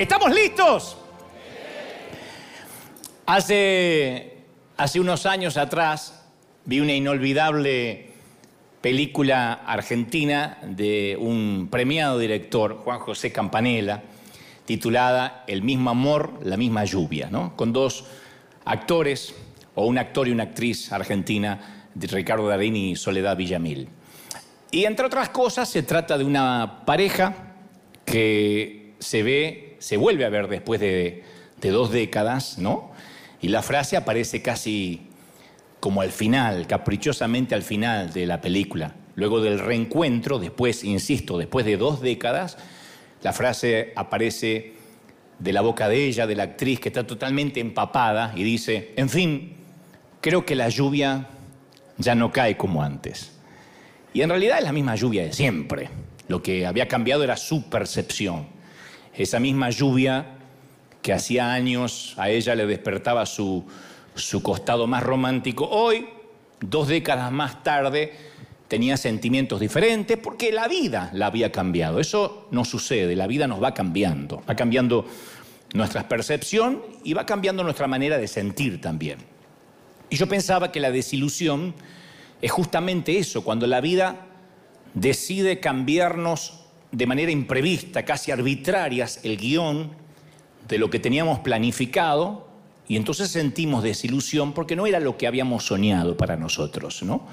¿Estamos listos? Hace, hace unos años atrás vi una inolvidable película argentina de un premiado director, Juan José Campanella, titulada El mismo amor, la misma lluvia, ¿no? con dos actores, o un actor y una actriz argentina, Ricardo Darín y Soledad Villamil. Y entre otras cosas se trata de una pareja que se ve, se vuelve a ver después de, de dos décadas, ¿no? Y la frase aparece casi como al final, caprichosamente al final de la película. Luego del reencuentro, después, insisto, después de dos décadas, la frase aparece de la boca de ella, de la actriz, que está totalmente empapada y dice, en fin, creo que la lluvia ya no cae como antes. Y en realidad es la misma lluvia de siempre. Lo que había cambiado era su percepción. Esa misma lluvia que hacía años a ella le despertaba su, su costado más romántico, hoy, dos décadas más tarde, tenía sentimientos diferentes porque la vida la había cambiado. Eso no sucede, la vida nos va cambiando, va cambiando nuestra percepción y va cambiando nuestra manera de sentir también. Y yo pensaba que la desilusión es justamente eso, cuando la vida decide cambiarnos de manera imprevista, casi arbitrarias, el guion de lo que teníamos planificado y entonces sentimos desilusión porque no era lo que habíamos soñado para nosotros, ¿no?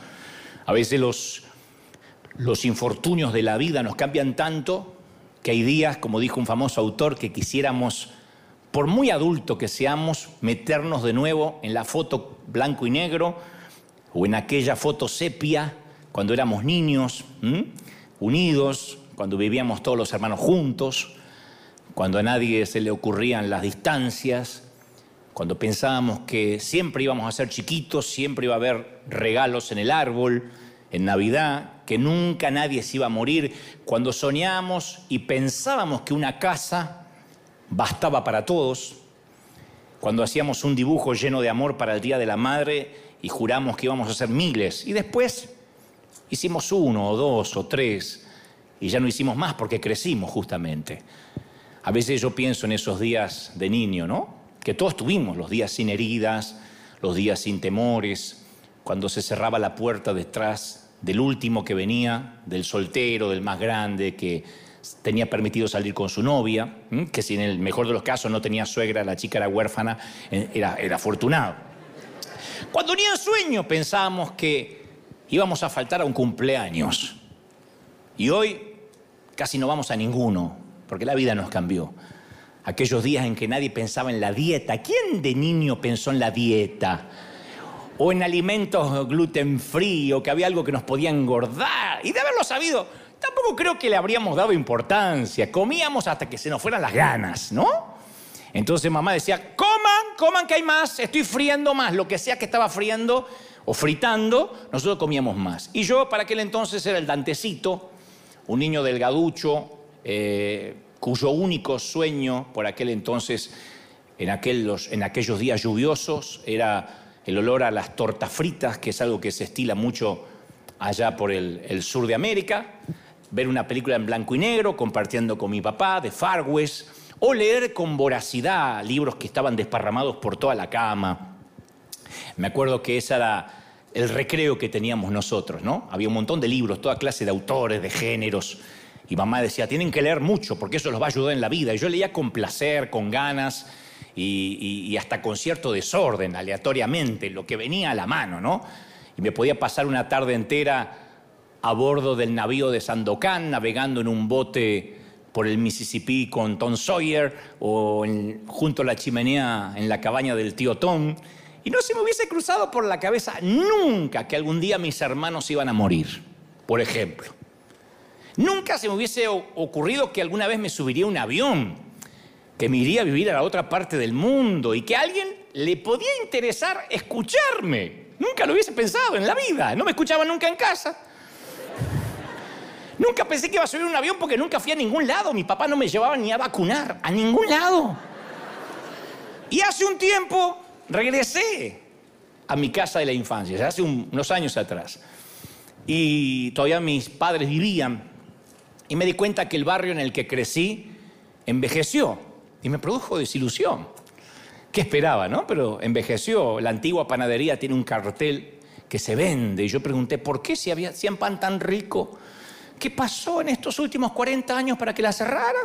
A veces los, los infortunios de la vida nos cambian tanto que hay días, como dijo un famoso autor, que quisiéramos, por muy adulto que seamos, meternos de nuevo en la foto blanco y negro o en aquella foto sepia cuando éramos niños, unidos, cuando vivíamos todos los hermanos juntos, cuando a nadie se le ocurrían las distancias, cuando pensábamos que siempre íbamos a ser chiquitos, siempre iba a haber regalos en el árbol, en Navidad, que nunca nadie se iba a morir, cuando soñábamos y pensábamos que una casa bastaba para todos, cuando hacíamos un dibujo lleno de amor para el Día de la Madre y juramos que íbamos a ser miles, y después Hicimos uno o dos o tres y ya no hicimos más porque crecimos justamente. A veces yo pienso en esos días de niño, ¿no? Que todos tuvimos, los días sin heridas, los días sin temores, cuando se cerraba la puerta detrás del último que venía, del soltero, del más grande, que tenía permitido salir con su novia, que si en el mejor de los casos no tenía suegra, la chica era huérfana, eh, era, era afortunado. Cuando ni en sueño pensábamos que íbamos a faltar a un cumpleaños. Y hoy casi no vamos a ninguno, porque la vida nos cambió. Aquellos días en que nadie pensaba en la dieta. ¿Quién de niño pensó en la dieta? O en alimentos gluten free, o que había algo que nos podía engordar. Y de haberlo sabido, tampoco creo que le habríamos dado importancia. Comíamos hasta que se nos fueran las ganas, ¿no? Entonces mamá decía, coman, coman que hay más, estoy friendo más, lo que sea que estaba friendo o fritando, nosotros comíamos más. Y yo para aquel entonces era el Dantecito, un niño delgaducho, eh, cuyo único sueño por aquel entonces, en, aquellos días lluviosos, era el olor a las tortas fritas, que es algo que se estila mucho allá por el, el sur de América, ver una película en blanco y negro, compartiendo con mi papá, de Far West, o leer con voracidad libros que estaban desparramados por toda la cama. Me acuerdo que ese era el recreo que teníamos nosotros, ¿no? Había un montón de libros, toda clase de autores, de géneros. Y mamá decía, tienen que leer mucho porque eso los va a ayudar en la vida. Y yo leía con placer, con ganas y, hasta con cierto desorden, aleatoriamente, lo que venía a la mano, ¿no? Y me podía pasar una tarde entera a bordo del navío de Sandokan, navegando en un bote por el Mississippi con Tom Sawyer o junto a la chimenea en la cabaña del tío Tom y no se me hubiese cruzado por la cabeza nunca que algún día mis hermanos iban a morir, por ejemplo. Nunca se me hubiese ocurrido que alguna vez me subiría un avión, que me iría a vivir a la otra parte del mundo y que a alguien le podía interesar escucharme. Nunca lo hubiese pensado en la vida. No me escuchaba nunca en casa. Nunca pensé que iba a subir un avión porque nunca fui a ningún lado. Mi papá no me llevaba ni a vacunar, a ningún lado. Y hace un tiempo regresé a mi casa de la infancia, hace unos años atrás. Y todavía mis padres vivían. Y me di cuenta que el barrio en el que crecí envejeció. y me produjo desilusión. ¿Qué esperaba, no? Pero envejeció. La antigua panadería tiene un cartel que se vende. Y yo pregunté, ¿por qué si había, hacían pan tan rico? ¿Qué pasó en estos últimos 40 años para que la cerrara?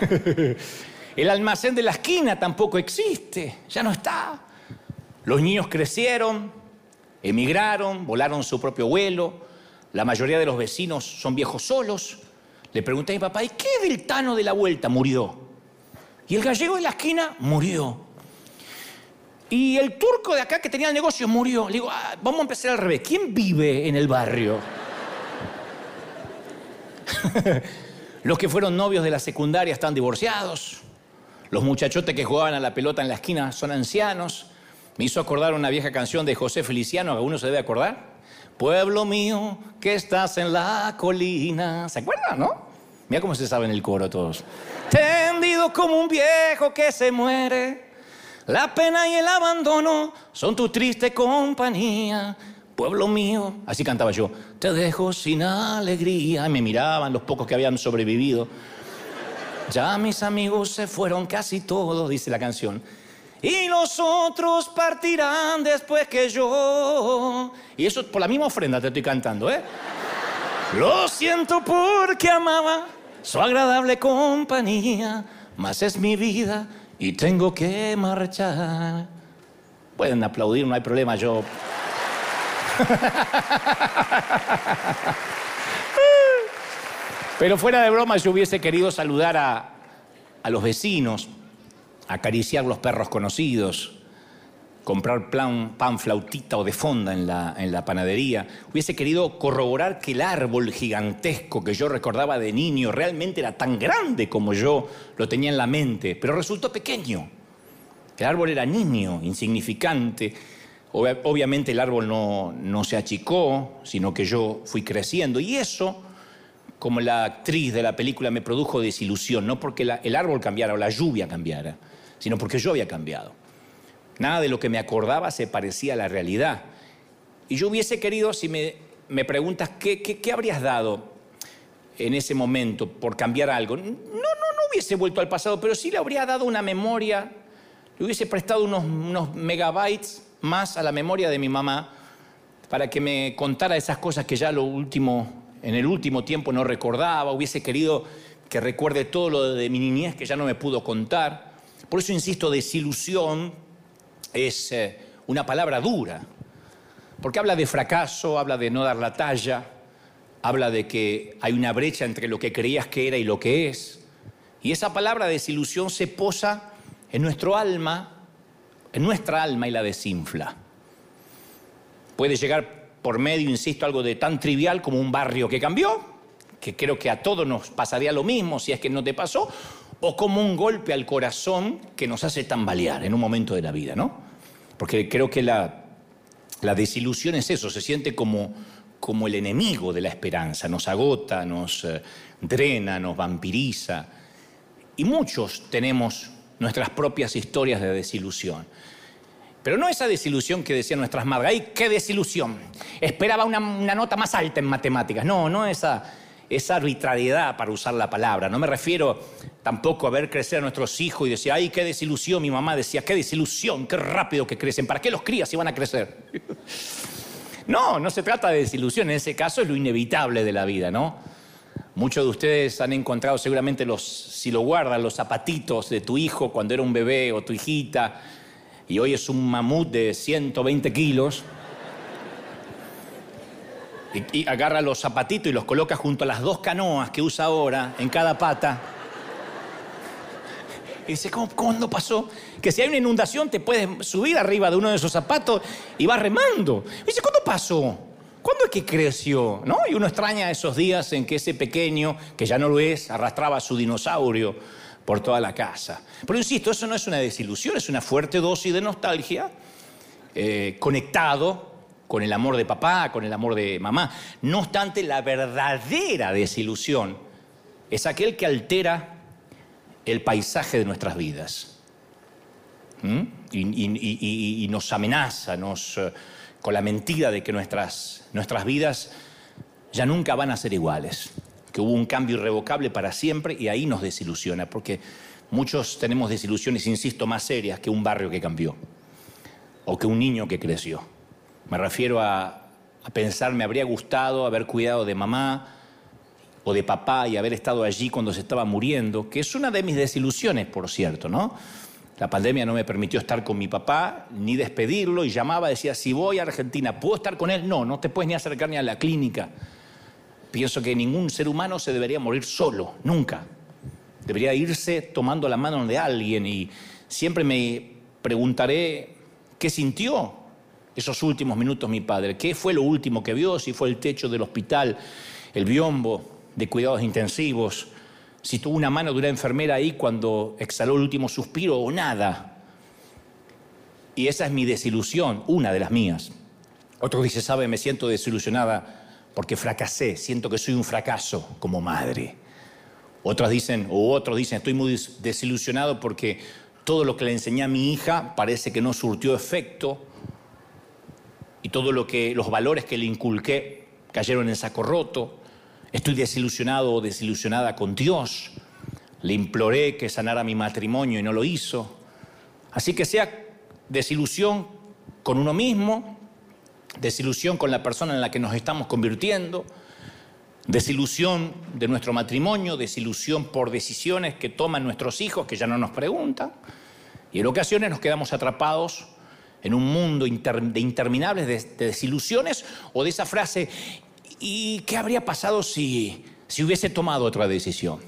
El almacén de la esquina tampoco existe, ya no está. Los niños crecieron, emigraron, volaron su propio vuelo. La mayoría de los vecinos son viejos solos. Le pregunté a mi papá, ¿y qué del Tano de la vuelta murió? Y el gallego de la esquina murió. Y el turco de acá que tenía el negocio murió. Le digo, ah, vamos a empezar al revés. ¿Quién vive en el barrio? Los que fueron novios de la secundaria están divorciados. Los muchachotes que jugaban a la pelota en la esquina son ancianos. Me hizo acordar una vieja canción de José Feliciano, ¿alguno se debe acordar? Pueblo mío, que estás en la colina. ¿Se acuerdan, no? Mira cómo se sabe en el coro todos. Tendido como un viejo que se muere. La pena y el abandono son tu triste compañía. Pueblo mío, así cantaba yo, te dejo sin alegría. Me miraban los pocos que habían sobrevivido. Ya mis amigos se fueron casi todos, dice la canción. Y los otros partirán después que yo. Y eso por la misma ofrenda te estoy cantando, ¿eh? Lo siento porque amaba su agradable compañía, mas es mi vida y tengo que marchar. Pueden aplaudir, no hay problema, yo Pero fuera de broma, yo hubiese querido saludar a, los vecinos, acariciar los perros conocidos, comprar pan flautita o de fonda en la, en la panadería. Hubiese querido corroborar que el árbol gigantesco que yo recordaba de niño realmente era tan grande como yo lo tenía en la mente, pero resultó pequeño. El árbol era niño, insignificante obviamente el árbol no, se achicó, sino que yo fui creciendo. Y eso, como la actriz de la película, me produjo desilusión, no porque el árbol cambiara o la lluvia cambiara, sino porque yo había cambiado. Nada de lo que me acordaba se parecía a la realidad. Y yo hubiese querido, si me, preguntas, ¿qué, ¿qué, habrías dado en ese momento por cambiar algo? No, no, no hubiese vuelto al pasado, pero sí le habría dado una memoria, le hubiese prestado unos, unos megabytes más a la memoria de mi mamá para que me contara esas cosas que ya lo último, en el último tiempo no recordaba, hubiese querido que recuerde todo lo de mi niñez que ya no me pudo contar. Por eso insisto, desilusión es eh, una palabra dura, porque habla de fracaso, habla de no dar la talla, habla de que hay una brecha entre lo que creías que era y lo que es. Y esa palabra desilusión se posa en nuestro alma en nuestra alma y la desinfla. Puede llegar por medio, insisto, algo de tan trivial como un barrio que cambió, que creo que a todos nos pasaría lo mismo si es que no te pasó, o como un golpe al corazón que nos hace tambalear en un momento de la vida, ¿no? Porque creo que la, desilusión es eso, se siente como, como el enemigo de la esperanza, nos agota, nos eh, drena, nos vampiriza. Y muchos tenemos nuestras propias historias de desilusión. Pero no esa desilusión que decían nuestras madres, ¡ay, qué desilusión! Esperaba una, nota más alta en matemáticas. No, no esa, esa arbitrariedad para usar la palabra. No me refiero tampoco a ver crecer a nuestros hijos y decir, ¡ay, qué desilusión! Mi mamá decía, ¡qué desilusión! ¡Qué rápido que crecen! ¿Para qué los crías si van a crecer? no, no se trata de desilusión. En ese caso es lo inevitable de la vida, ¿no? Muchos de ustedes han encontrado seguramente los, si lo guardan, los zapatitos de tu hijo cuando era un bebé o tu hijita y hoy es un mamut de 120 kilos, y, agarra los zapatitos y los coloca junto a las dos canoas que usa ahora en cada pata. Y dice, ¿cómo, ¿cuándo pasó? Que si hay una inundación te puedes subir arriba de uno de esos zapatos y vas remando. Y dice, ¿cuándo pasó? ¿Cuándo es que creció? ¿No? Y uno extraña esos días en que ese pequeño, que ya no lo es, arrastraba a su dinosaurio por toda la casa. Pero insisto, eso no es una desilusión, es una fuerte dosis de nostalgia, eh, conectado con el amor de papá, con el amor de mamá. No obstante, la verdadera desilusión es aquel que altera el paisaje de nuestras vidas. ¿Mm? Y, nos amenaza eh, con la mentira de que nuestras, nuestras vidas ya nunca van a ser iguales que hubo un cambio irrevocable para siempre y ahí nos desilusiona, porque muchos tenemos desilusiones, insisto, más serias que un barrio que cambió o que un niño que creció. Me refiero a, a pensar, me habría gustado haber cuidado de mamá o de papá y haber estado allí cuando se estaba muriendo, que es una de mis desilusiones, por cierto, ¿no? La pandemia no me permitió estar con mi papá, ni despedirlo, y llamaba, decía, si voy a Argentina, ¿puedo estar con él? No, no te puedes ni acercar ni a la clínica. Pienso que ningún ser humano se debería morir solo, nunca. Debería irse tomando la mano de alguien y siempre me preguntaré qué sintió esos últimos minutos mi padre, qué fue lo último que vio, si fue el techo del hospital, el biombo de cuidados intensivos, si tuvo una mano de una enfermera ahí cuando exhaló el último suspiro o nada. Y esa es mi desilusión, una de las mías. Otro dice, sabe, me siento desilusionada porque fracasé, siento que soy un fracaso como madre. Otros dicen, o otros dicen, estoy muy desilusionado porque todo lo que le enseñé a mi hija parece que no surtió efecto y todo lo que los valores que le inculqué cayeron en saco roto. Estoy desilusionado o desilusionada con Dios. Le imploré que sanara mi matrimonio y no lo hizo. Así que sea desilusión con uno mismo, desilusión con la persona en la que nos estamos convirtiendo, desilusión de nuestro matrimonio, desilusión por decisiones que toman nuestros hijos que ya no nos preguntan. Y en ocasiones nos quedamos atrapados en un mundo de interminables de desilusiones o de esa frase, ¿Y qué habría pasado si, si hubiese tomado otra decisión?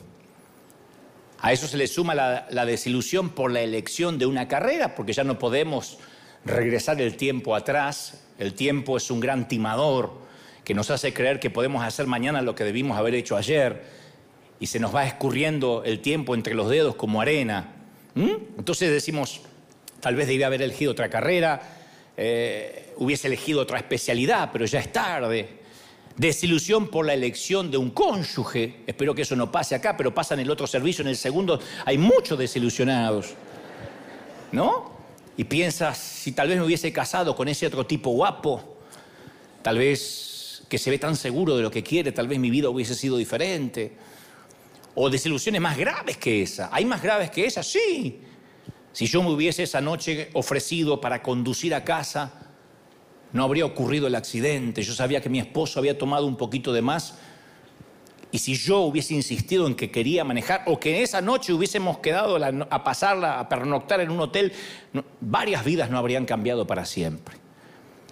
A eso se le suma la, desilusión por la elección de una carrera, porque ya no podemos regresar el tiempo atrás. El tiempo es un gran timador que nos hace creer que podemos hacer mañana lo que debimos haber hecho ayer y se nos va escurriendo el tiempo entre los dedos como arena. ¿Mm? Entonces decimos, tal vez debía haber elegido otra carrera, eh, hubiese elegido otra especialidad, pero ya es tarde desilusión por la elección de un cónyuge, espero que eso no pase acá, pero pasa en el otro servicio, en el segundo, hay muchos desilusionados, ¿no? Y piensas, si tal vez me hubiese casado con ese otro tipo guapo, tal vez que se ve tan seguro de lo que quiere, tal vez mi vida hubiese sido diferente. O desilusiones más graves que esa. ¿Hay más graves que esa? Sí. Si yo me hubiese esa noche ofrecido para conducir a casa, no habría ocurrido el accidente. Yo sabía que mi esposo había tomado un poquito de más. Y si yo hubiese insistido en que quería manejar, o que esa noche hubiésemos quedado a pasarla, a pernoctar en un hotel, varias vidas no habrían cambiado para siempre.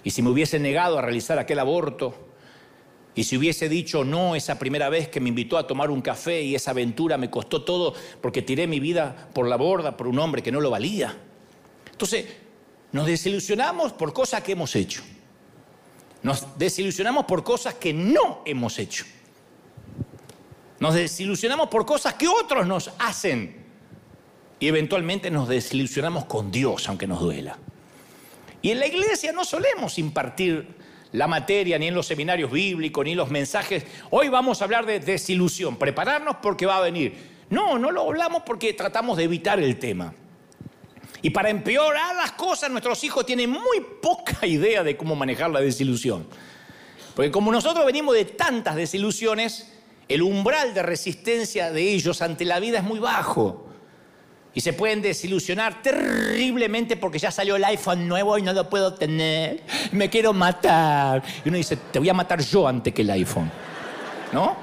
Y si me hubiese negado a realizar aquel aborto, y si hubiese dicho no esa primera vez que me invitó a tomar un café y esa aventura me costó todo porque tiré mi vida por la borda por un hombre que no lo valía. Entonces, nos desilusionamos por cosas que hemos hecho. Nos desilusionamos por cosas que no hemos hecho. Nos desilusionamos por cosas que otros nos hacen. Y eventualmente nos desilusionamos con Dios, aunque nos duela. Y en la iglesia no solemos impartir la materia, ni en los seminarios bíblicos, ni los mensajes. Hoy vamos a hablar de desilusión, prepararnos porque va a venir. No, no lo hablamos porque tratamos de evitar el tema. Y para empeorar las cosas, nuestros hijos tienen muy poca idea de cómo manejar la desilusión. Porque como nosotros venimos de tantas desilusiones, el umbral de resistencia de ellos ante la vida es muy bajo. Y se pueden desilusionar terriblemente porque ya salió el iPhone nuevo y no lo puedo tener. Me quiero matar. Y uno dice, te voy a matar yo antes que el iPhone. ¿No?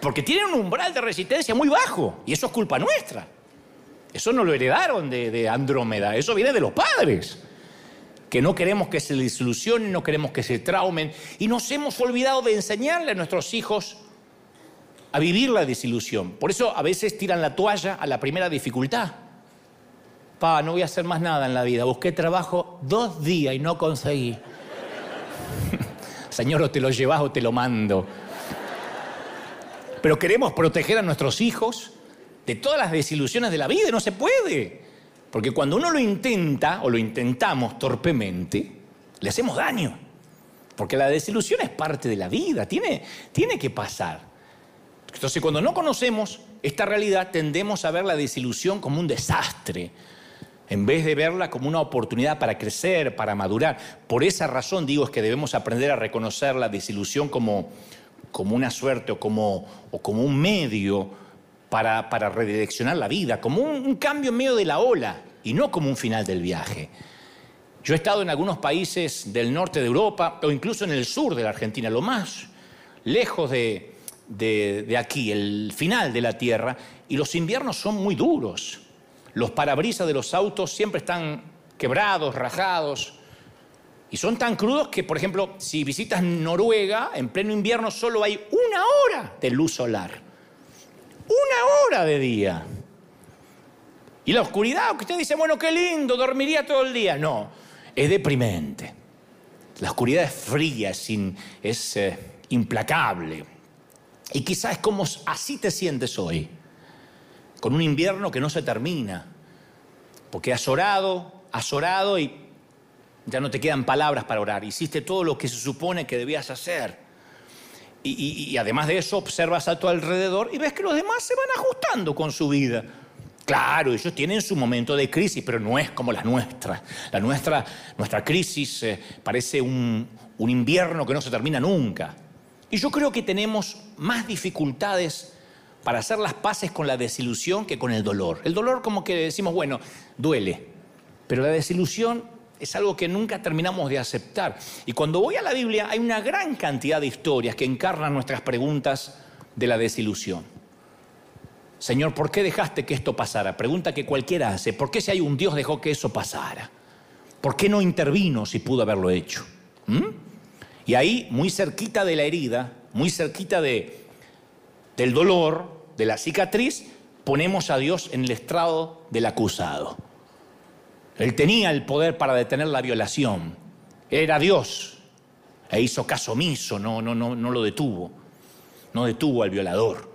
Porque tienen un umbral de resistencia muy bajo. Y eso es culpa nuestra. Eso no lo heredaron de, Andrómeda, eso viene de los padres. Que no queremos que se desilusionen, no queremos que se traumen. Y nos hemos olvidado de enseñarle a nuestros hijos a vivir la desilusión. Por eso a veces tiran la toalla a la primera dificultad. Pa, no voy a hacer más nada en la vida. Busqué trabajo dos días y no conseguí. Señor, o te lo llevas o te lo mando. Pero queremos proteger a nuestros hijos de todas las desilusiones de la vida y no se puede. Porque cuando uno lo intenta o lo intentamos torpemente, le hacemos daño. Porque la desilusión es parte de la vida, tiene, tiene que pasar. Entonces cuando no conocemos esta realidad tendemos a ver la desilusión como un desastre, en vez de verla como una oportunidad para crecer, para madurar. Por esa razón digo es que debemos aprender a reconocer la desilusión como, como una suerte o como, o como un medio para, redireccionar la vida, como un, cambio en medio de la ola y no como un final del viaje. Yo he estado en algunos países del norte de Europa o incluso en el sur de la Argentina, lo más lejos de, de, aquí, el final de la Tierra, y los inviernos son muy duros. Los parabrisas de los autos siempre están quebrados, rajados, y son tan crudos que, por ejemplo, si visitas Noruega, en pleno invierno solo hay una hora de luz solar. Una hora de día. Y la oscuridad, que usted dice, bueno, qué lindo, dormiría todo el día. No, es deprimente. La oscuridad es fría, es, es eh, implacable. Y quizás es como así te sientes hoy, con un invierno que no se termina, porque has orado, has orado y ya no te quedan palabras para orar. Hiciste todo lo que se supone que debías hacer. Y, además de eso, observas a tu alrededor y ves que los demás se van ajustando con su vida. Claro, ellos tienen su momento de crisis, pero no es como la nuestra. La nuestra, nuestra crisis eh, parece un, un invierno que no se termina nunca. Y yo creo que tenemos más dificultades para hacer las paces con la desilusión que con el dolor. El dolor como que decimos, bueno, duele, pero la desilusión es algo que nunca terminamos de aceptar. Y cuando voy a la Biblia hay una gran cantidad de historias que encarnan nuestras preguntas de la desilusión. Señor, ¿por qué dejaste que esto pasara? Pregunta que cualquiera hace. ¿Por qué si hay un Dios dejó que eso pasara? ¿Por qué no intervino si pudo haberlo hecho? ¿Mm? Y ahí, muy cerquita de la herida, muy cerquita de, del dolor, de la cicatriz, ponemos a Dios en el estrado del acusado. Él tenía el poder para detener la violación. Era Dios. E hizo caso omiso, no, no, no, no lo detuvo. No detuvo al violador.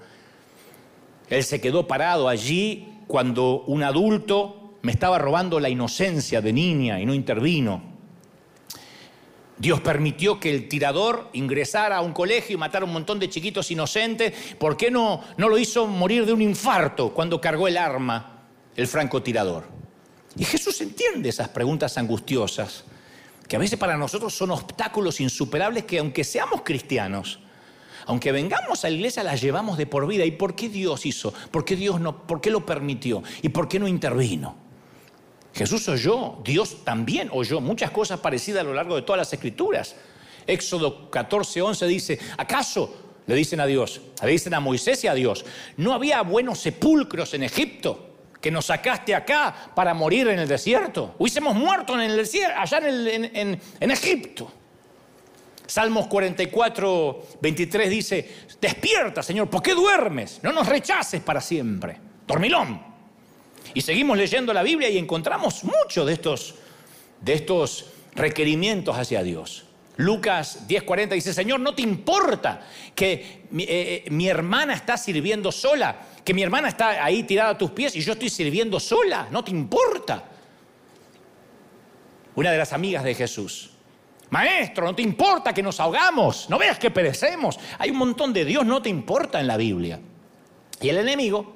Él se quedó parado allí cuando un adulto me estaba robando la inocencia de niña y no intervino. Dios permitió que el tirador ingresara a un colegio y matara un montón de chiquitos inocentes. ¿Por qué no, no lo hizo morir de un infarto cuando cargó el arma el francotirador? Y Jesús entiende esas preguntas angustiosas, que a veces para nosotros son obstáculos insuperables que aunque seamos cristianos, aunque vengamos a la iglesia, las llevamos de por vida. ¿Y por qué Dios hizo? ¿Por qué Dios no? ¿Por qué lo permitió? ¿Y por qué no intervino? Jesús oyó, Dios también oyó muchas cosas parecidas a lo largo de todas las escrituras. Éxodo 14, 11 dice, ¿acaso? Le dicen a Dios, le dicen a Moisés y a Dios, ¿no había buenos sepulcros en Egipto? Que nos sacaste acá para morir en el desierto. Hubiésemos muerto en el desierto, allá en, en Egipto. Salmos 44, 23 dice, despierta Señor, ¿por qué duermes? No nos rechaces para siempre. Dormilón. Y seguimos leyendo la Biblia y encontramos muchos de estos, de estos requerimientos hacia Dios. Lucas 10:40 dice, Señor, ¿no te importa que mi, eh, eh, mi, hermana está sirviendo sola? Que mi hermana está ahí tirada a tus pies y yo estoy sirviendo sola. ¿No te importa? Una de las amigas de Jesús Maestro, no te importa que nos ahogamos, no veas que perecemos. Hay un montón de Dios, no te importa en la Biblia. Y el enemigo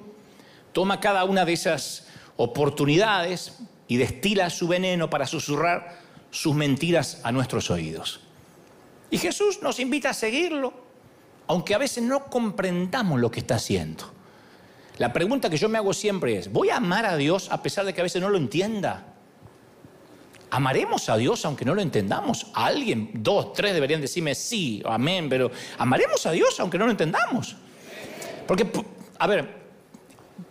toma cada una de esas oportunidades y destila su veneno para susurrar sus mentiras a nuestros oídos. Y Jesús nos invita a seguirlo, aunque a veces no comprendamos lo que está haciendo. La pregunta que yo me hago siempre es, ¿voy a amar a Dios a pesar de que a veces no lo entienda? ¿Amaremos a Dios aunque no lo entendamos? alguien, dos, tres deberían decirme sí, amén, pero ¿amaremos a Dios aunque no lo entendamos? Porque, a ver,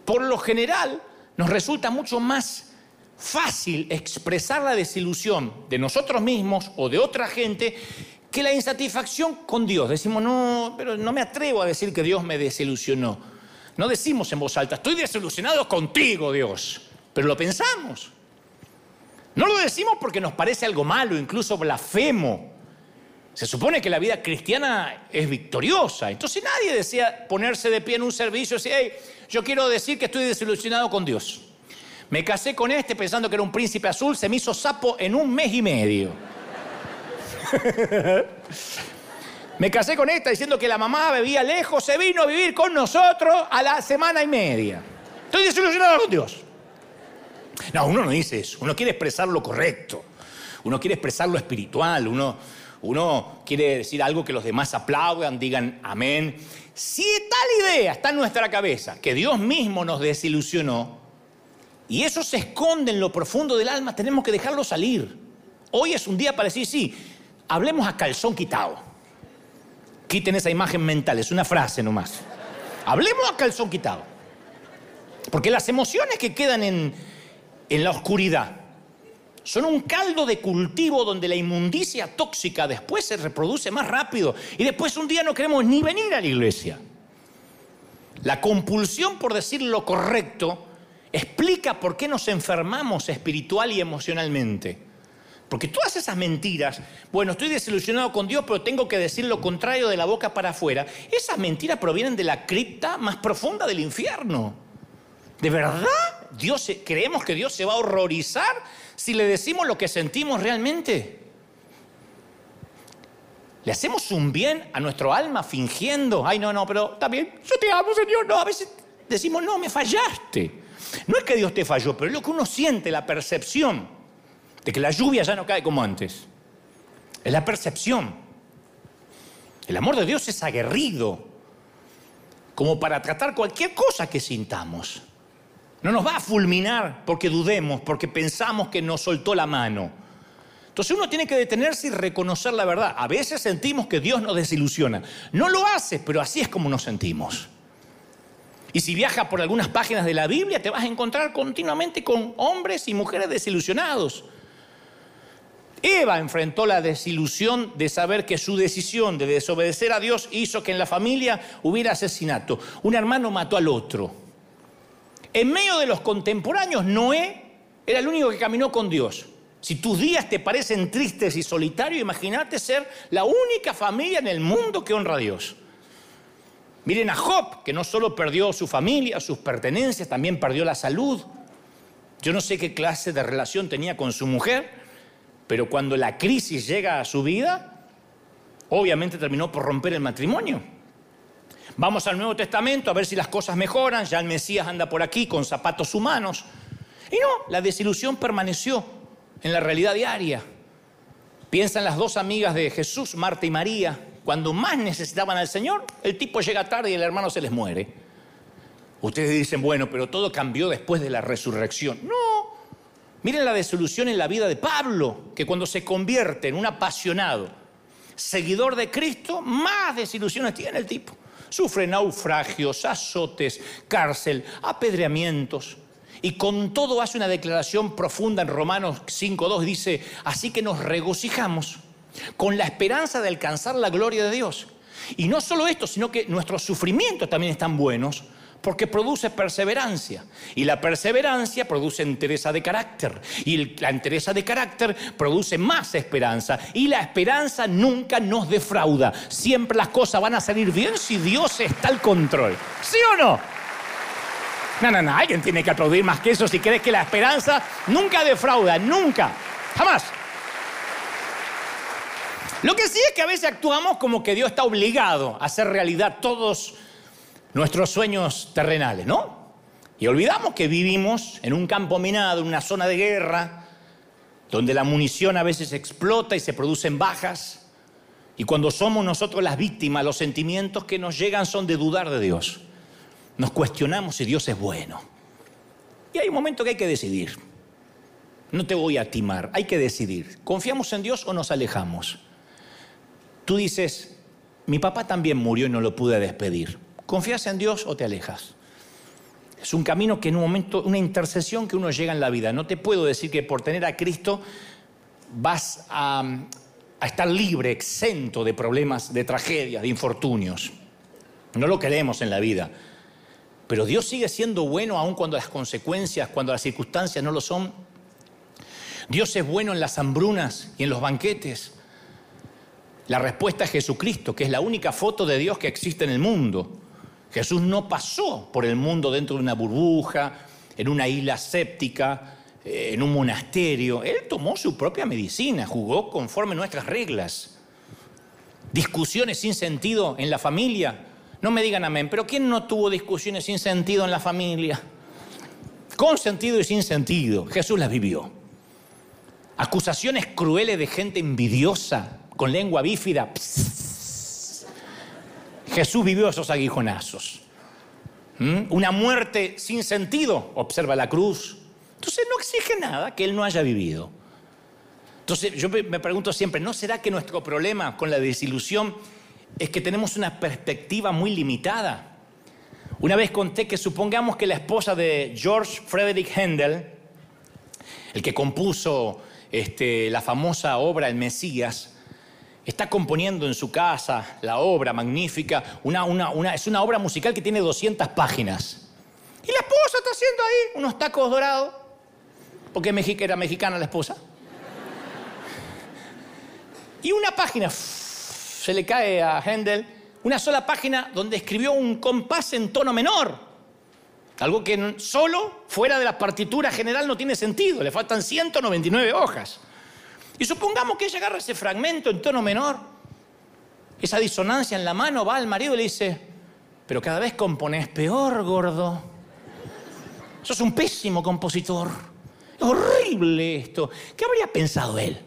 por lo general nos resulta mucho más fácil expresar la desilusión de nosotros mismos o de otra gente que la insatisfacción con Dios. Decimos, no, pero no me atrevo a decir que Dios me desilusionó. No decimos en voz alta, estoy desilusionado contigo, Dios, pero lo pensamos. No lo decimos porque nos parece algo malo, incluso blasfemo. Se supone que la vida cristiana es victoriosa. Entonces nadie desea ponerse de pie en un servicio y decir, hey, yo quiero decir que estoy desilusionado con Dios. Me casé con este pensando que era un príncipe azul, se me hizo sapo en un mes y medio. me casé con esta diciendo que la mamá bebía lejos, se vino a vivir con nosotros a la semana y media. Estoy desilusionado con Dios. No, uno no dice eso. Uno quiere expresar lo correcto. Uno quiere expresar lo espiritual. Uno, uno quiere decir algo que los demás aplaudan, digan amén. Si tal idea está en nuestra cabeza, que Dios mismo nos desilusionó, y eso se esconde en lo profundo del alma, tenemos que dejarlo salir. Hoy es un día para decir, sí, hablemos a calzón quitado. Quiten esa imagen mental, es una frase nomás. Hablemos a calzón quitado. Porque las emociones que quedan en, en la oscuridad son un caldo de cultivo donde la inmundicia tóxica después se reproduce más rápido y después un día no queremos ni venir a la iglesia. La compulsión por decir lo correcto explica por qué nos enfermamos espiritual y emocionalmente. Porque todas esas mentiras, bueno, estoy desilusionado con Dios, pero tengo que decir lo contrario de la boca para afuera, esas mentiras provienen de la cripta más profunda del infierno. ¿De verdad? Dios, ¿Creemos que Dios se va a horrorizar si le decimos lo que sentimos realmente? ¿Le hacemos un bien a nuestro alma fingiendo? Ay, no, no, pero también, yo te amo, Señor. No, a veces decimos, no, me fallaste. No es que Dios te falló, pero es lo que uno siente, la percepción de que la lluvia ya no cae como antes. Es la percepción. El amor de Dios es aguerrido, como para tratar cualquier cosa que sintamos. No nos va a fulminar porque dudemos, porque pensamos que nos soltó la mano. Entonces uno tiene que detenerse y reconocer la verdad. A veces sentimos que Dios nos desilusiona. No lo hace, pero así es como nos sentimos. Y si viajas por algunas páginas de la Biblia, te vas a encontrar continuamente con hombres y mujeres desilusionados. Eva enfrentó la desilusión de saber que su decisión de desobedecer a Dios hizo que en la familia hubiera asesinato. Un hermano mató al otro. En medio de los contemporáneos, Noé era el único que caminó con Dios. Si tus días te parecen tristes y solitarios, imagínate ser la única familia en el mundo que honra a Dios. Miren a Job, que no solo perdió su familia, sus pertenencias, también perdió la salud. Yo no sé qué clase de relación tenía con su mujer, pero cuando la crisis llega a su vida, obviamente terminó por romper el matrimonio. Vamos al Nuevo Testamento a ver si las cosas mejoran, ya el Mesías anda por aquí con zapatos humanos. Y no, la desilusión permaneció en la realidad diaria. Piensa en las dos amigas de Jesús, Marta y María. Cuando más necesitaban al Señor, el tipo llega tarde y el hermano se les muere. Ustedes dicen, bueno, pero todo cambió después de la resurrección. No. Miren la desilusión en la vida de Pablo, que cuando se convierte en un apasionado seguidor de Cristo, más desilusiones tiene el tipo. Sufre naufragios, azotes, cárcel, apedreamientos. Y con todo hace una declaración profunda en Romanos 5.2. Dice, así que nos regocijamos con la esperanza de alcanzar la gloria de Dios. Y no solo esto, sino que nuestros sufrimientos también están buenos porque produce perseverancia. Y la perseverancia produce entereza de carácter. Y la entereza de carácter produce más esperanza. Y la esperanza nunca nos defrauda. Siempre las cosas van a salir bien si Dios está al control. ¿Sí o no? No, no, no. Alguien tiene que aplaudir más que eso si crees que la esperanza nunca defrauda. Nunca. Jamás. Lo que sí es que a veces actuamos como que Dios está obligado a hacer realidad todos nuestros sueños terrenales, ¿no? Y olvidamos que vivimos en un campo minado, en una zona de guerra, donde la munición a veces explota y se producen bajas. Y cuando somos nosotros las víctimas, los sentimientos que nos llegan son de dudar de Dios. Nos cuestionamos si Dios es bueno. Y hay un momento que hay que decidir. No te voy a timar, hay que decidir. ¿Confiamos en Dios o nos alejamos? Tú dices, mi papá también murió y no lo pude despedir. ¿Confías en Dios o te alejas? Es un camino que en un momento, una intercesión que uno llega en la vida. No te puedo decir que por tener a Cristo vas a, a estar libre, exento de problemas, de tragedias, de infortunios. No lo queremos en la vida. Pero Dios sigue siendo bueno aun cuando las consecuencias, cuando las circunstancias no lo son. Dios es bueno en las hambrunas y en los banquetes. La respuesta es Jesucristo, que es la única foto de Dios que existe en el mundo. Jesús no pasó por el mundo dentro de una burbuja, en una isla séptica, eh, en un monasterio. Él tomó su propia medicina, jugó conforme nuestras reglas. Discusiones sin sentido en la familia. No me digan amén, pero ¿quién no tuvo discusiones sin sentido en la familia? Con sentido y sin sentido. Jesús las vivió. Acusaciones crueles de gente envidiosa, con lengua bífida. Jesús vivió esos aguijonazos. ¿Mm? Una muerte sin sentido, observa la cruz. Entonces no exige nada que él no haya vivido. Entonces yo me pregunto siempre, ¿no será que nuestro problema con la desilusión es que tenemos una perspectiva muy limitada? Una vez conté que supongamos que la esposa de George Frederick Handel, el que compuso este, la famosa obra El Mesías, está componiendo en su casa la obra magnífica, es una obra musical que tiene 200 páginas. Y la esposa está haciendo ahí unos tacos dorados, porque era mexicana la esposa. Y una página se le cae a Handel, una sola página donde escribió un compás en tono menor. Algo que solo fuera de la partitura general no tiene sentido, le faltan 199 hojas. Y supongamos que ella agarra ese fragmento en tono menor, esa disonancia en la mano, va al marido y le dice, pero cada vez compones peor, gordo. Sos un pésimo compositor. Es horrible esto. ¿Qué habría pensado él?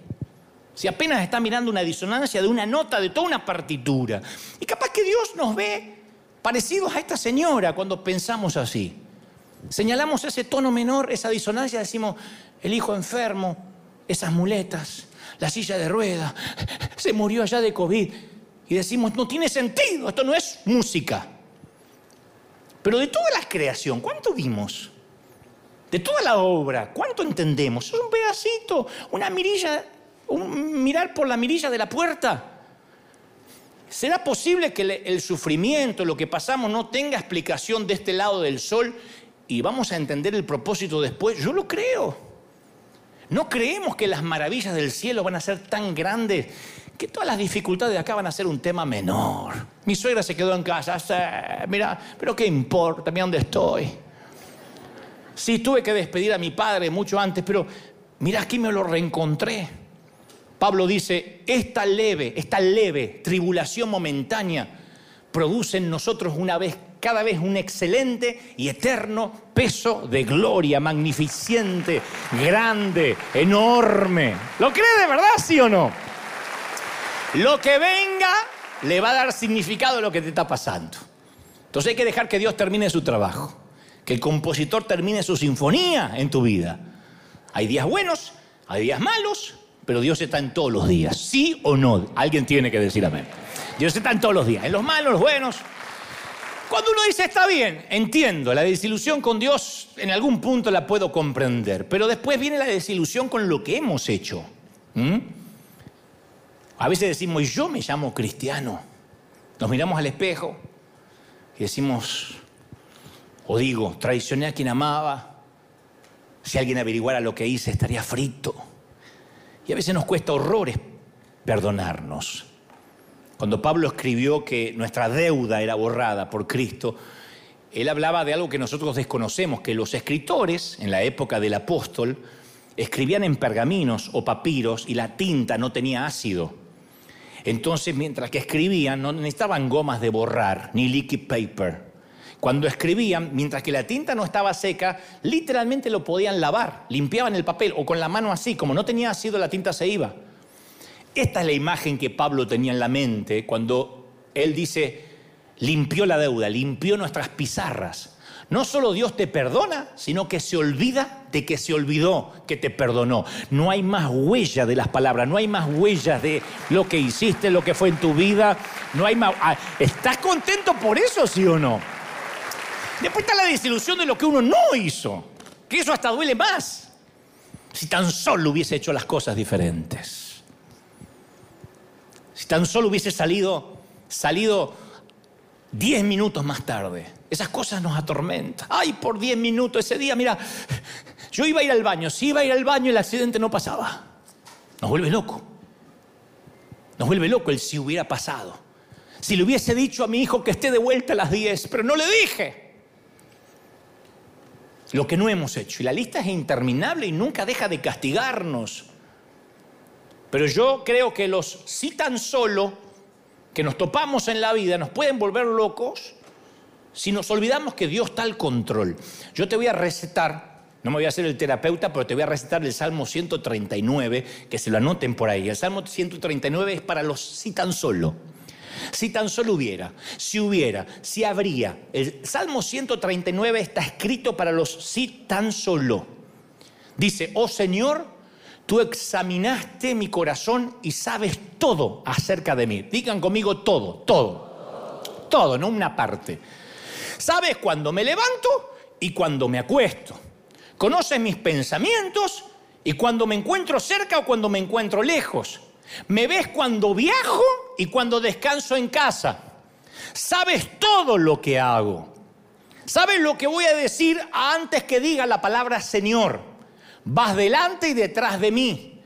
Si apenas está mirando una disonancia de una nota de toda una partitura. Y capaz que Dios nos ve parecidos a esta señora cuando pensamos así. Señalamos ese tono menor, esa disonancia, decimos, el hijo enfermo, esas muletas, la silla de rueda, se murió allá de COVID. Y decimos, no tiene sentido, esto no es música. Pero de toda la creación, ¿cuánto vimos? De toda la obra, ¿cuánto entendemos? Es un pedacito, una mirilla, un mirar por la mirilla de la puerta. ¿Será posible que el sufrimiento, lo que pasamos, no tenga explicación de este lado del sol y vamos a entender el propósito después? Yo lo creo. No creemos que las maravillas del cielo van a ser tan grandes que todas las dificultades de acá van a ser un tema menor. Mi suegra se quedó en casa, mira, pero ¿qué importa? Mira dónde estoy. Sí, tuve que despedir a mi padre mucho antes, pero mira, aquí me lo reencontré. Pablo dice, esta leve, esta leve tribulación momentánea produce en nosotros una vez, cada vez un excelente y eterno peso de gloria, magnificente, grande, enorme. ¿Lo cree de verdad, sí o no? Lo que venga le va a dar significado a lo que te está pasando. Entonces hay que dejar que Dios termine su trabajo, que el compositor termine su sinfonía en tu vida. Hay días buenos, hay días malos, pero Dios está en todos los días. ¿Sí o no? Alguien tiene que decir amén. Dios está en todos los días, en los malos, los buenos. Cuando uno dice está bien, entiendo, la desilusión con Dios en algún punto la puedo comprender, pero después viene la desilusión con lo que hemos hecho. A veces decimos, yo me llamo cristiano. Nos miramos al espejo y decimos, o digo, traicioné a quien amaba. Si alguien averiguara lo que hice, estaría frito. Y a veces nos cuesta horrores perdonarnos. Cuando Pablo escribió que nuestra deuda era borrada por Cristo, él hablaba de algo que nosotros desconocemos, que los escritores en la época del apóstol escribían en pergaminos o papiros y la tinta no tenía ácido. Entonces, mientras que escribían, no necesitaban gomas de borrar, ni liquid paper. Cuando escribían, mientras que la tinta no estaba seca, literalmente lo podían lavar, limpiaban el papel o con la mano así, como no tenía ácido la tinta se iba. Esta es la imagen que Pablo tenía en la mente cuando él dice, limpió la deuda, limpió nuestras pizarras. No solo Dios te perdona, sino que se olvida de que se olvidó que te perdonó. No hay más huella de las palabras, no hay más huellas de lo que hiciste, lo que fue en tu vida. No hay más. Ah, ¿Estás contento por eso, sí o no? Después está la desilusión de lo que uno no hizo, que eso hasta duele más. Si tan solo hubiese hecho las cosas diferentes. Si tan solo hubiese salido, salido 10 minutos más tarde. Esas cosas nos atormentan. Ay, por 10 minutos ese día, mira, yo iba a ir al baño. Si iba a ir al baño, el accidente no pasaba. Nos vuelve loco. Nos vuelve loco el si hubiera pasado. Si le hubiese dicho a mi hijo que esté de vuelta a las 10, pero no le dije lo que no hemos hecho. Y la lista es interminable y nunca deja de castigarnos. Pero yo creo que los sí tan solo que nos topamos en la vida nos pueden volver locos si nos olvidamos que Dios está al control. Yo te voy a recetar No me voy a hacer el terapeuta, pero te voy a recitar el Salmo 139, que se lo anoten por ahí. El Salmo 139 es para los si tan solo. Si tan solo hubiera, si hubiera, si habría. El Salmo 139 está escrito para los si tan solo. Dice, oh Señor, tú examinaste mi corazón y sabes todo acerca de mí. Digan conmigo todo, todo. Todo, no una parte. Sabes cuando me levanto y cuando me acuesto. Conoces mis pensamientos y cuando me encuentro cerca o cuando me encuentro lejos. Me ves cuando viajo y cuando descanso en casa. Sabes todo lo que hago. Sabes lo que voy a decir antes que diga la palabra Señor. Vas delante y detrás de mí.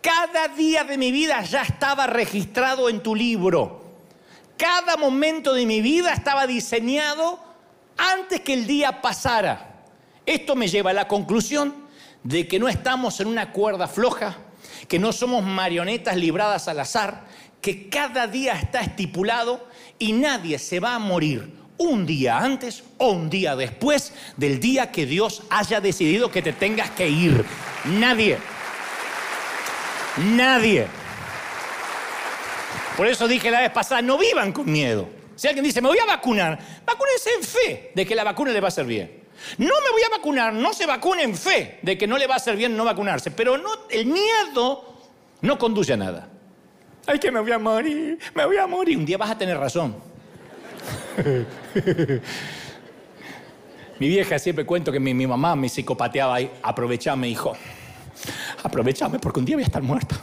Cada día de mi vida ya estaba registrado en tu libro. Cada momento de mi vida estaba diseñado antes que el día pasara. Esto me lleva a la conclusión de que no estamos en una cuerda floja, que no somos marionetas libradas al azar, que cada día está estipulado y nadie se va a morir un día antes o un día después del día que Dios haya decidido que te tengas que ir. Nadie. Nadie. Por eso dije la vez pasada, no vivan con miedo. Si alguien dice, me voy a vacunar, vacúnense en fe de que la vacuna le va a hacer bien. No me voy a vacunar, no se vacune en fe de que no le va a hacer bien no vacunarse, pero no, el miedo no conduce a nada. Ay, que me voy a morir, me voy a morir. Un día vas a tener razón. mi vieja siempre cuento que mi, mamá me psicopateaba y aprovechame, hijo. Aprovechame porque un día voy a estar muerta.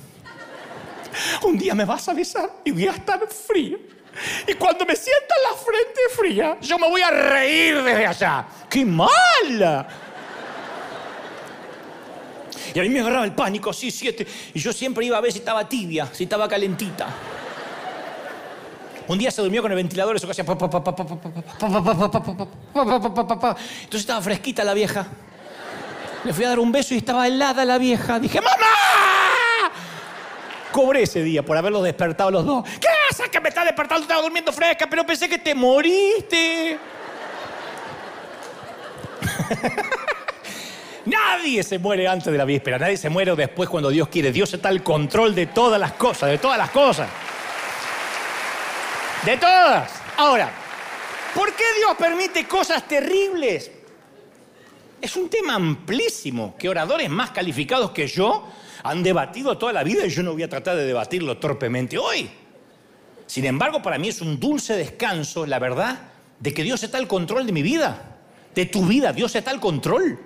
Un día me vas a besar y voy a estar frío. Y cuando me sienta la frente fría, yo me voy a reír desde allá. ¡Qué mala! Y a mí me agarraba el pánico, sí, siete. Y yo siempre iba a ver si estaba tibia, si estaba calentita. Un día se durmió con el ventilador, eso que hacía. Entonces estaba fresquita la vieja. Le fui a dar un beso y estaba helada la vieja. Dije, ¡Mamá! Cobré ese día por haberlos despertado los dos. ¿Qué haces que me estás despertando? Estaba durmiendo fresca, pero pensé que te moriste. Nadie se muere antes de la víspera, nadie se muere después cuando Dios quiere. Dios está al control de todas las cosas, de todas las cosas. De todas. Ahora, ¿por qué Dios permite cosas terribles? Es un tema amplísimo que oradores más calificados que yo han debatido toda la vida y yo no voy a tratar de debatirlo torpemente hoy. Sin embargo, para mí es un dulce descanso, la verdad, de que Dios está al control de mi vida, de tu vida, Dios está al control.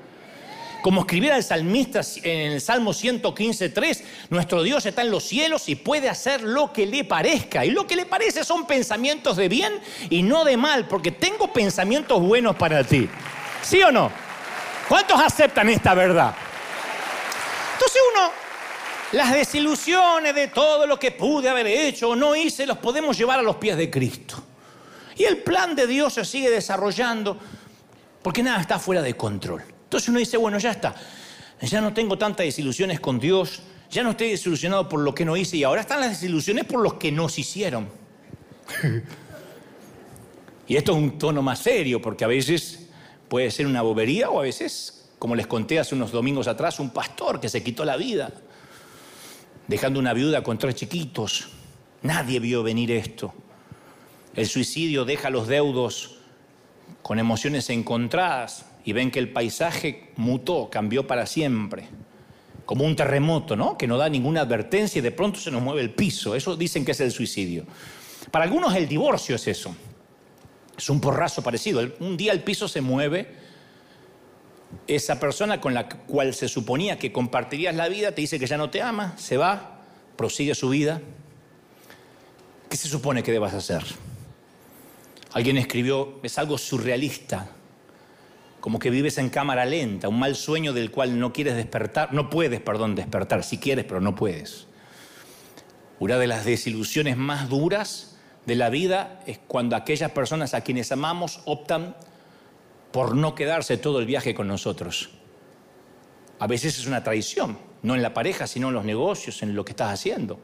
Como escribiera el salmista en el Salmo 115.3, nuestro Dios está en los cielos y puede hacer lo que le parezca. Y lo que le parece son pensamientos de bien y no de mal, porque tengo pensamientos buenos para ti. ¿Sí o no? ¿Cuántos aceptan esta verdad? Entonces uno, las desilusiones de todo lo que pude haber hecho o no hice, los podemos llevar a los pies de Cristo. Y el plan de Dios se sigue desarrollando porque nada está fuera de control. Entonces uno dice, bueno, ya está. Ya no tengo tantas desilusiones con Dios, ya no estoy desilusionado por lo que no hice y ahora están las desilusiones por los que nos hicieron. y esto es un tono más serio porque a veces puede ser una bobería o a veces, como les conté hace unos domingos atrás, un pastor que se quitó la vida, dejando una viuda con tres chiquitos. Nadie vio venir esto. El suicidio deja a los deudos con emociones encontradas y ven que el paisaje mutó, cambió para siempre. Como un terremoto, ¿no? Que no da ninguna advertencia y de pronto se nos mueve el piso. Eso dicen que es el suicidio. Para algunos el divorcio es eso. Es un porrazo parecido. Un día el piso se mueve. Esa persona con la cual se suponía que compartirías la vida te dice que ya no te ama, se va, prosigue su vida. ¿Qué se supone que debas hacer? Alguien escribió, es algo surrealista, como que vives en cámara lenta, un mal sueño del cual no quieres despertar, no puedes, perdón, despertar, si quieres, pero no puedes. Una de las desilusiones más duras de la vida es cuando aquellas personas a quienes amamos optan por no quedarse todo el viaje con nosotros. A veces es una traición, no en la pareja, sino en los negocios, en lo que estás haciendo.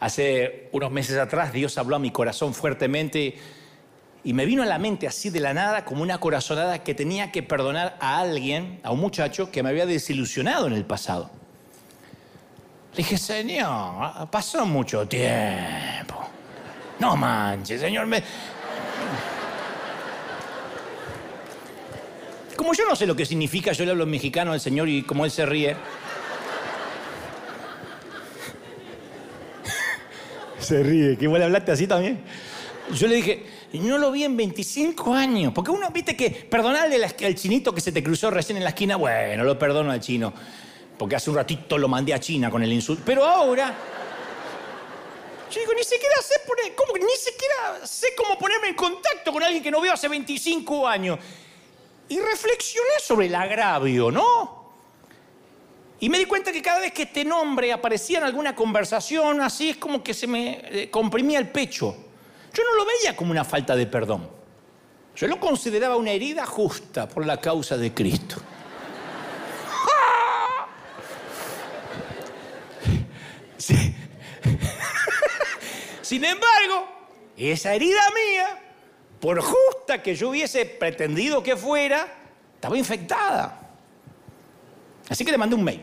Hace unos meses atrás Dios habló a mi corazón fuertemente y me vino a la mente así de la nada como una corazonada que tenía que perdonar a alguien, a un muchacho que me había desilusionado en el pasado. Le dije, Señor, pasó mucho tiempo. No manches, Señor, me... Como yo no sé lo que significa, yo le hablo en mexicano al Señor y como Él se ríe. Se ríe, que igual hablaste así también. Yo le dije, no lo vi en 25 años. Porque uno, viste que perdonarle al chinito que se te cruzó recién en la esquina, bueno, lo perdono al chino. Porque hace un ratito lo mandé a China con el insulto. Pero ahora. Yo digo, ni siquiera sé ¿cómo? Ni siquiera ponerme en contacto con alguien que no veo hace 25 años. Y reflexioné sobre el agravio, ¿no? Y me di cuenta que cada vez que este nombre aparecía en alguna conversación, así es como que se me eh, comprimía el pecho. Yo no lo veía como una falta de perdón. Yo lo consideraba una herida justa por la causa de Cristo. Sin embargo, esa herida mía, por justa que yo hubiese pretendido que fuera, estaba infectada. Así que le mandé un mail.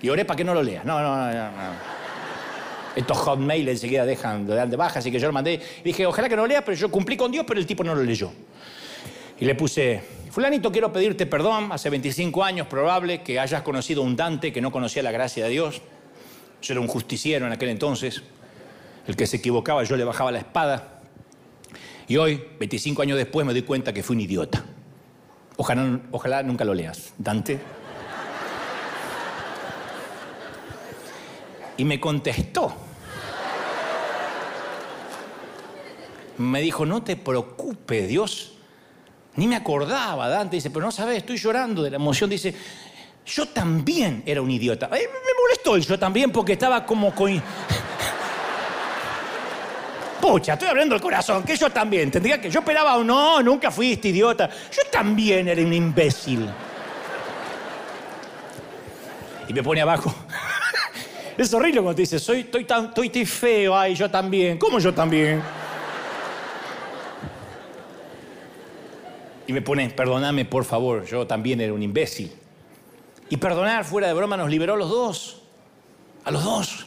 Y oré para que no lo lea. No, no, no, no. Estos hotmail enseguida dejan, de baja, así que yo lo mandé. Y dije, ojalá que no lo lea, pero yo cumplí con Dios, pero el tipo no lo leyó. Y le puse, fulanito, quiero pedirte perdón. Hace 25 años probable que hayas conocido un Dante que no conocía la gracia de Dios. Yo era un justiciero en aquel entonces. El que se equivocaba, yo le bajaba la espada. Y hoy, 25 años después, me doy cuenta que fui un idiota. Ojalá nunca lo leas. Dante. Y me contestó. Me dijo, no te preocupes, Dios. Ni me acordaba, Dante. Dice, pero no sabes, estoy llorando de la emoción. Dice, yo también era un idiota. me molestó el yo también porque estaba como con... Pucha, estoy hablando del corazón, que yo también. Tendría que. Yo esperaba, no, nunca fuiste idiota. Yo también era un imbécil. Y me pone abajo. Es horrible cuando te dice, soy, estoy feo, ay, yo también. ¿Cómo yo también? Y me pone, perdóname por favor, yo también era un imbécil. Y perdonar fuera de broma nos liberó a los dos. A los dos.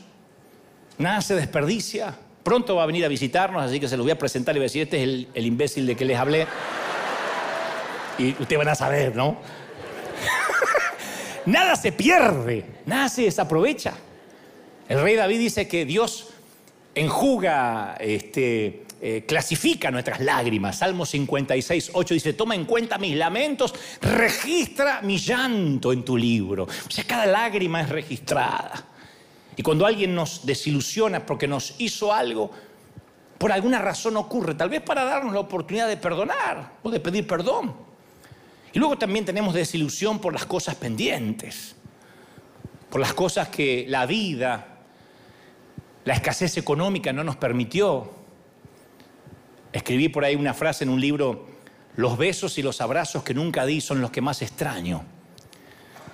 Nada se desperdicia. Pronto va a venir a visitarnos, así que se lo voy a presentar y voy a decir, este es el, el imbécil de que les hablé. Y ustedes van a saber, ¿no? nada se pierde, nada se desaprovecha. El rey David dice que Dios enjuga, este, eh, clasifica nuestras lágrimas. Salmo 56, 8 dice, toma en cuenta mis lamentos, registra mi llanto en tu libro. O sea, cada lágrima es registrada. Y cuando alguien nos desilusiona porque nos hizo algo, por alguna razón ocurre, tal vez para darnos la oportunidad de perdonar o de pedir perdón. Y luego también tenemos desilusión por las cosas pendientes, por las cosas que la vida la escasez económica no nos permitió. Escribí por ahí una frase en un libro, los besos y los abrazos que nunca di son los que más extraño.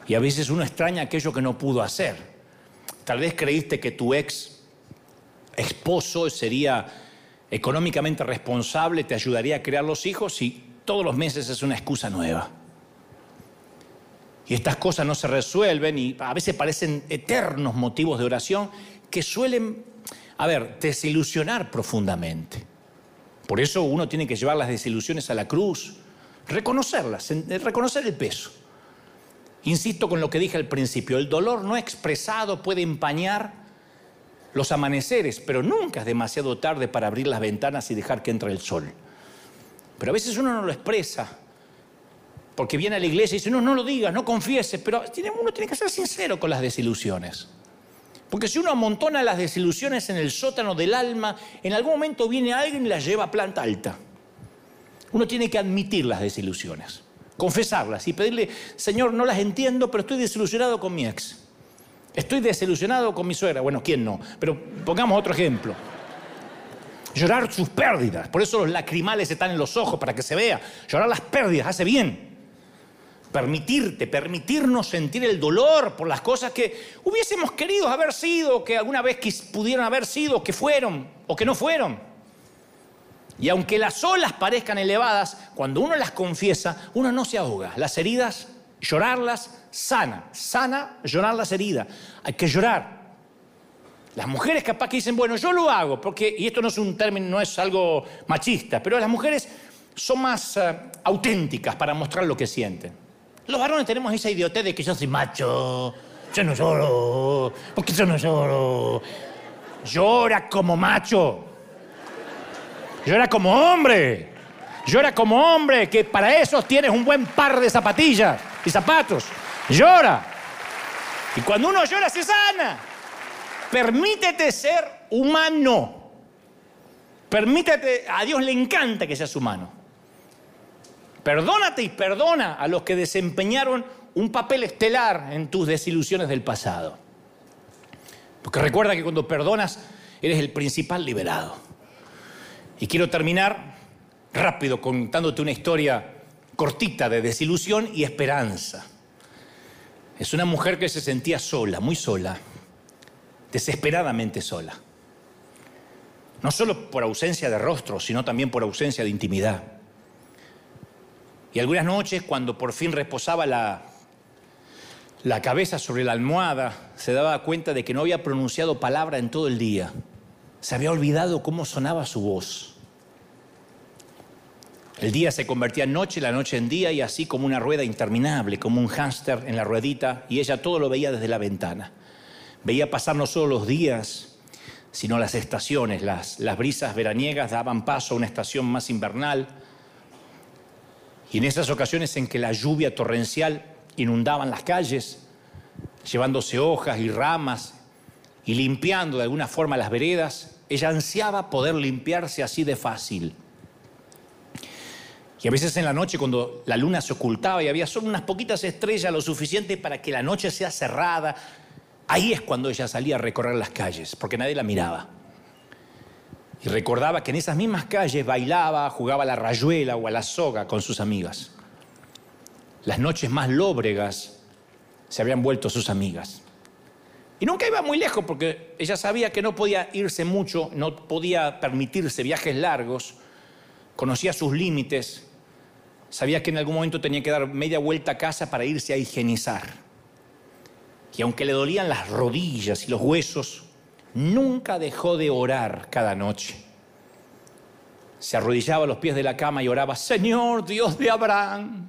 Y a veces uno extraña aquello que no pudo hacer. Tal vez creíste que tu ex esposo sería económicamente responsable, te ayudaría a crear los hijos y todos los meses es una excusa nueva. Y estas cosas no se resuelven y a veces parecen eternos motivos de oración que suelen, a ver, desilusionar profundamente. Por eso uno tiene que llevar las desilusiones a la cruz, reconocerlas, reconocer el peso. Insisto con lo que dije al principio, el dolor no expresado puede empañar los amaneceres, pero nunca es demasiado tarde para abrir las ventanas y dejar que entre el sol. Pero a veces uno no lo expresa, porque viene a la iglesia y dice, no, no lo digas, no confieses, pero uno tiene que ser sincero con las desilusiones. Porque si uno amontona las desilusiones en el sótano del alma, en algún momento viene alguien y las lleva a planta alta. Uno tiene que admitir las desilusiones, confesarlas y pedirle, Señor, no las entiendo, pero estoy desilusionado con mi ex. Estoy desilusionado con mi suegra. Bueno, ¿quién no? Pero pongamos otro ejemplo. Llorar sus pérdidas. Por eso los lacrimales están en los ojos, para que se vea. Llorar las pérdidas hace bien permitirte, permitirnos sentir el dolor por las cosas que hubiésemos querido haber sido, que alguna vez pudieron haber sido, que fueron o que no fueron. Y aunque las olas parezcan elevadas, cuando uno las confiesa, uno no se ahoga. Las heridas, llorarlas, sana. Sana llorar las heridas. Hay que llorar. Las mujeres capaz que dicen, bueno, yo lo hago, porque, y esto no es un término, no es algo machista, pero las mujeres son más eh, auténticas para mostrar lo que sienten. Los varones tenemos esa idiotez de que yo soy macho, yo no lloro, porque yo no lloro. Llora como macho. Llora como hombre. Llora como hombre, que para eso tienes un buen par de zapatillas y zapatos. Llora. Y cuando uno llora se sana. Permítete ser humano. Permítete, a Dios le encanta que seas humano. Perdónate y perdona a los que desempeñaron un papel estelar en tus desilusiones del pasado. Porque recuerda que cuando perdonas eres el principal liberado. Y quiero terminar rápido contándote una historia cortita de desilusión y esperanza. Es una mujer que se sentía sola, muy sola, desesperadamente sola. No solo por ausencia de rostro, sino también por ausencia de intimidad. Y algunas noches, cuando por fin reposaba la, la cabeza sobre la almohada, se daba cuenta de que no había pronunciado palabra en todo el día. Se había olvidado cómo sonaba su voz. El día se convertía en noche, la noche en día y así como una rueda interminable, como un hámster en la ruedita, y ella todo lo veía desde la ventana. Veía pasar no solo los días, sino las estaciones. Las, las brisas veraniegas daban paso a una estación más invernal. Y en esas ocasiones en que la lluvia torrencial inundaban las calles, llevándose hojas y ramas y limpiando de alguna forma las veredas, ella ansiaba poder limpiarse así de fácil. Y a veces en la noche, cuando la luna se ocultaba y había solo unas poquitas estrellas, lo suficiente para que la noche sea cerrada, Ahí es cuando ella salía a recorrer las calles, porque nadie la miraba. Y recordaba que en esas mismas calles bailaba, jugaba a la rayuela o a la soga con sus amigas. Las noches más lóbregas se habían vuelto sus amigas. Y nunca iba muy lejos porque ella sabía que no podía irse mucho, no podía permitirse viajes largos, conocía sus límites, sabía que en algún momento tenía que dar media vuelta a casa para irse a higienizar y aunque le dolían las rodillas y los huesos, nunca dejó de orar cada noche. Se arrodillaba a los pies de la cama y oraba, Señor Dios de Abraham,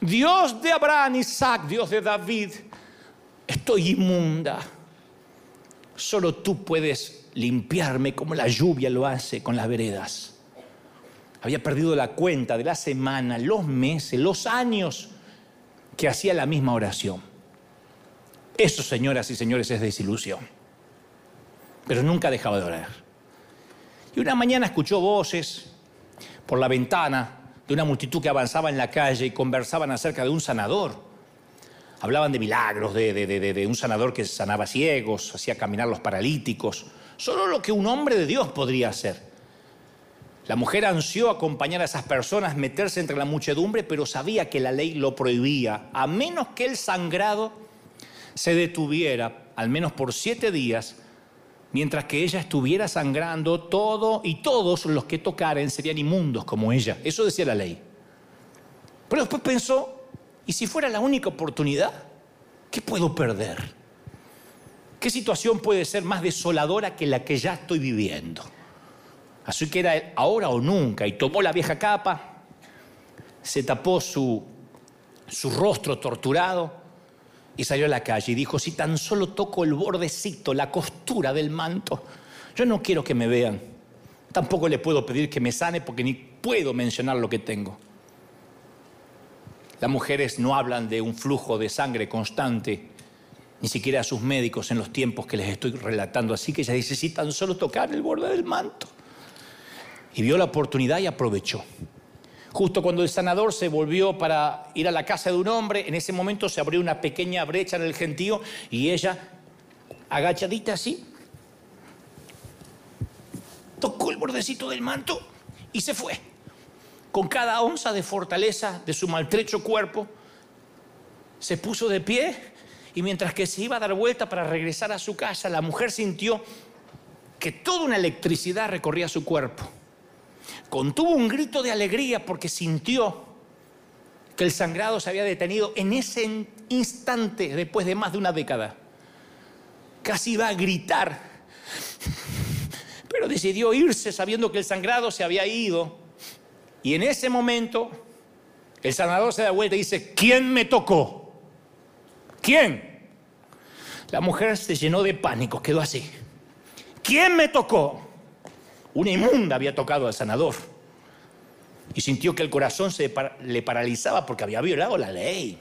Dios de Abraham, Isaac, Dios de David, estoy inmunda. Solo tú puedes limpiarme como la lluvia lo hace con las veredas. Había perdido la cuenta de la semana, los meses, los años que hacía la misma oración. Eso, señoras y señores, es desilusión. Pero nunca dejaba de orar. Y una mañana escuchó voces por la ventana de una multitud que avanzaba en la calle y conversaban acerca de un sanador. Hablaban de milagros, de, de, un sanador que sanaba ciegos, hacía caminar los paralíticos. Solo lo que un hombre de Dios podría hacer. La mujer ansió acompañar a esas personas, meterse entre la muchedumbre, pero sabía que la ley lo prohibía, a menos que el sangrado se detuviera, al menos por siete días, mientras que ella estuviera sangrando, todo y todos los que tocaren serían inmundos como ella. Eso decía la ley. Pero después pensó, ¿y si fuera la única oportunidad? ¿Qué puedo perder? ¿Qué situación puede ser más desoladora que la que ya estoy viviendo? Así que era ahora o nunca, y tomó la vieja capa, se tapó su, su rostro torturado, y salió a la calle y dijo, si tan solo toco el bordecito, la costura del manto, yo no quiero que me vean. Tampoco le puedo pedir que me sane porque ni puedo mencionar lo que tengo. Las mujeres no hablan de un flujo de sangre constante, ni siquiera a sus médicos en los tiempos que les estoy relatando. Así que ella dice, si tan solo tocar el borde del manto. Y vio la oportunidad y aprovechó. Justo cuando el sanador se volvió para ir a la casa de un hombre, en ese momento se abrió una pequeña brecha en el gentío y ella, agachadita así, tocó el bordecito del manto y se fue. Con cada onza de fortaleza de su maltrecho cuerpo, se puso de pie y mientras que se iba a dar vuelta para regresar a su casa, la mujer sintió que toda una electricidad recorría su cuerpo contuvo un grito de alegría porque sintió que el sangrado se había detenido en ese instante después de más de una década. Casi iba a gritar, pero decidió irse sabiendo que el sangrado se había ido. Y en ese momento el sanador se da vuelta y dice, ¿quién me tocó? ¿Quién? La mujer se llenó de pánico, quedó así. ¿Quién me tocó? Una inmunda había tocado al sanador. Y sintió que el corazón se le paralizaba porque había violado la ley.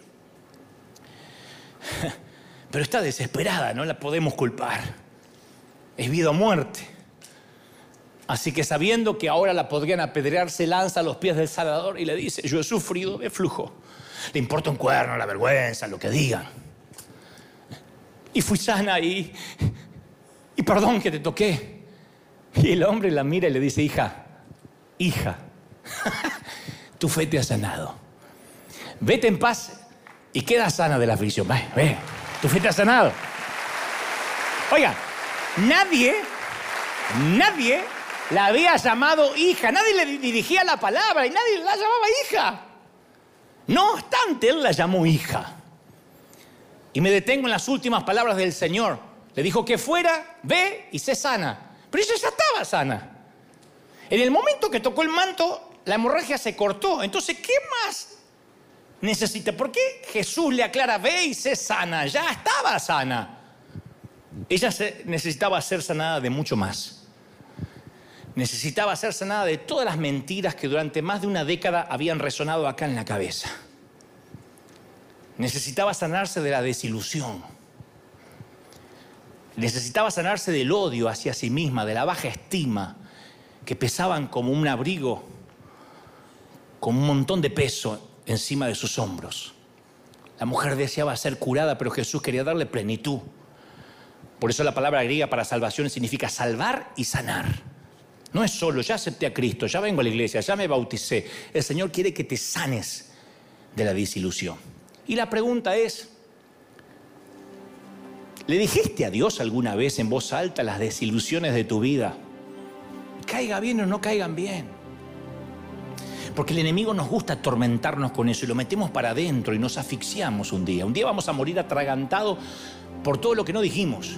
Pero está desesperada, no la podemos culpar. Es vida o muerte. Así que sabiendo que ahora la podrían apedrear, se lanza a los pies del Salvador y le dice, yo he sufrido de flujo. Le importa un cuerno, la vergüenza, lo que digan. Y fui sana y, y perdón que te toqué. Y el hombre la mira y le dice, hija, hija, tu fe te ha sanado. Vete en paz y queda sana de la aflicción. Ve, ve, tu fe te ha sanado. Oiga, nadie, nadie la había llamado hija, nadie le dirigía la palabra y nadie la llamaba hija. No obstante, él la llamó hija. Y me detengo en las últimas palabras del Señor. Le dijo que fuera, ve y sé sana. Pero ella ya estaba sana. En el momento que tocó el manto, la hemorragia se cortó. Entonces, ¿qué más necesita? ¿Por qué Jesús le aclara, ve y sé sana? Ya estaba sana. Ella necesitaba ser sanada de mucho más necesitaba ser sanada de todas las mentiras que durante más de una década habían resonado acá en la cabeza. Necesitaba sanarse de la desilusión. Necesitaba sanarse del odio hacia sí misma, de la baja estima, que pesaban como un abrigo, con un montón de peso encima de sus hombros. La mujer deseaba ser curada, pero Jesús quería darle plenitud. Por eso la palabra griega para salvación significa salvar y sanar. No es solo, ya acepté a Cristo, ya vengo a la iglesia, ya me bauticé. El Señor quiere que te sanes de la desilusión. Y la pregunta es, ¿le dijiste a Dios alguna vez en voz alta las desilusiones de tu vida? Caiga bien o no caigan bien. Porque el enemigo nos gusta atormentarnos con eso y lo metemos para adentro y nos asfixiamos un día. Un día vamos a morir atragantados por todo lo que no dijimos.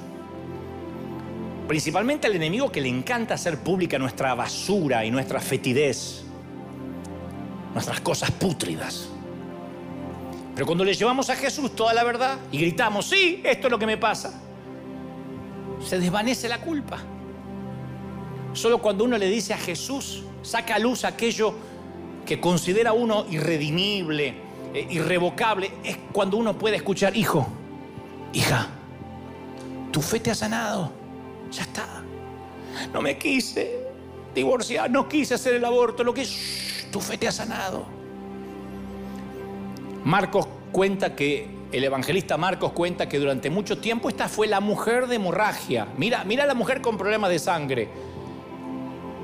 Principalmente al enemigo que le encanta hacer pública nuestra basura y nuestra fetidez, nuestras cosas pútridas. Pero cuando le llevamos a Jesús toda la verdad y gritamos, sí, esto es lo que me pasa, se desvanece la culpa. Solo cuando uno le dice a Jesús, saca a luz aquello que considera uno irredimible, eh, irrevocable, es cuando uno puede escuchar, hijo, hija, tu fe te ha sanado ya está. No me quise divorciar, no quise hacer el aborto, lo que tu fe te ha sanado. Marcos cuenta que, el evangelista Marcos cuenta que durante mucho tiempo esta fue la mujer de hemorragia. Mira, mira la mujer con problemas de sangre.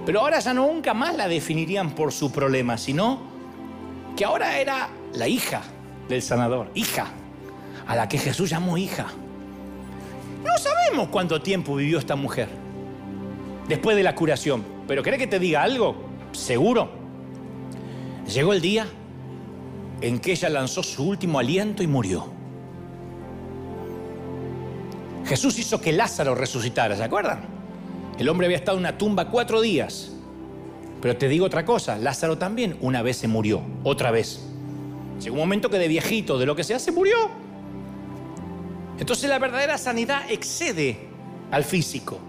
Pero ahora ya nunca más la definirían por su problema, sino que ahora era la hija del sanador, hija, a la que Jesús llamó hija. No sabemos cuánto tiempo vivió esta mujer después de la curación. Pero ¿querés que te diga algo? Seguro. Llegó el día en que ella lanzó su último aliento y murió. Jesús hizo que Lázaro resucitara, ¿se acuerdan? El hombre había estado en una tumba cuatro días. Pero te digo otra cosa, Lázaro también una vez se murió, otra vez. Llegó un momento que de viejito, de lo que sea, se murió. Entonces la verdadera sanidad excede al físico.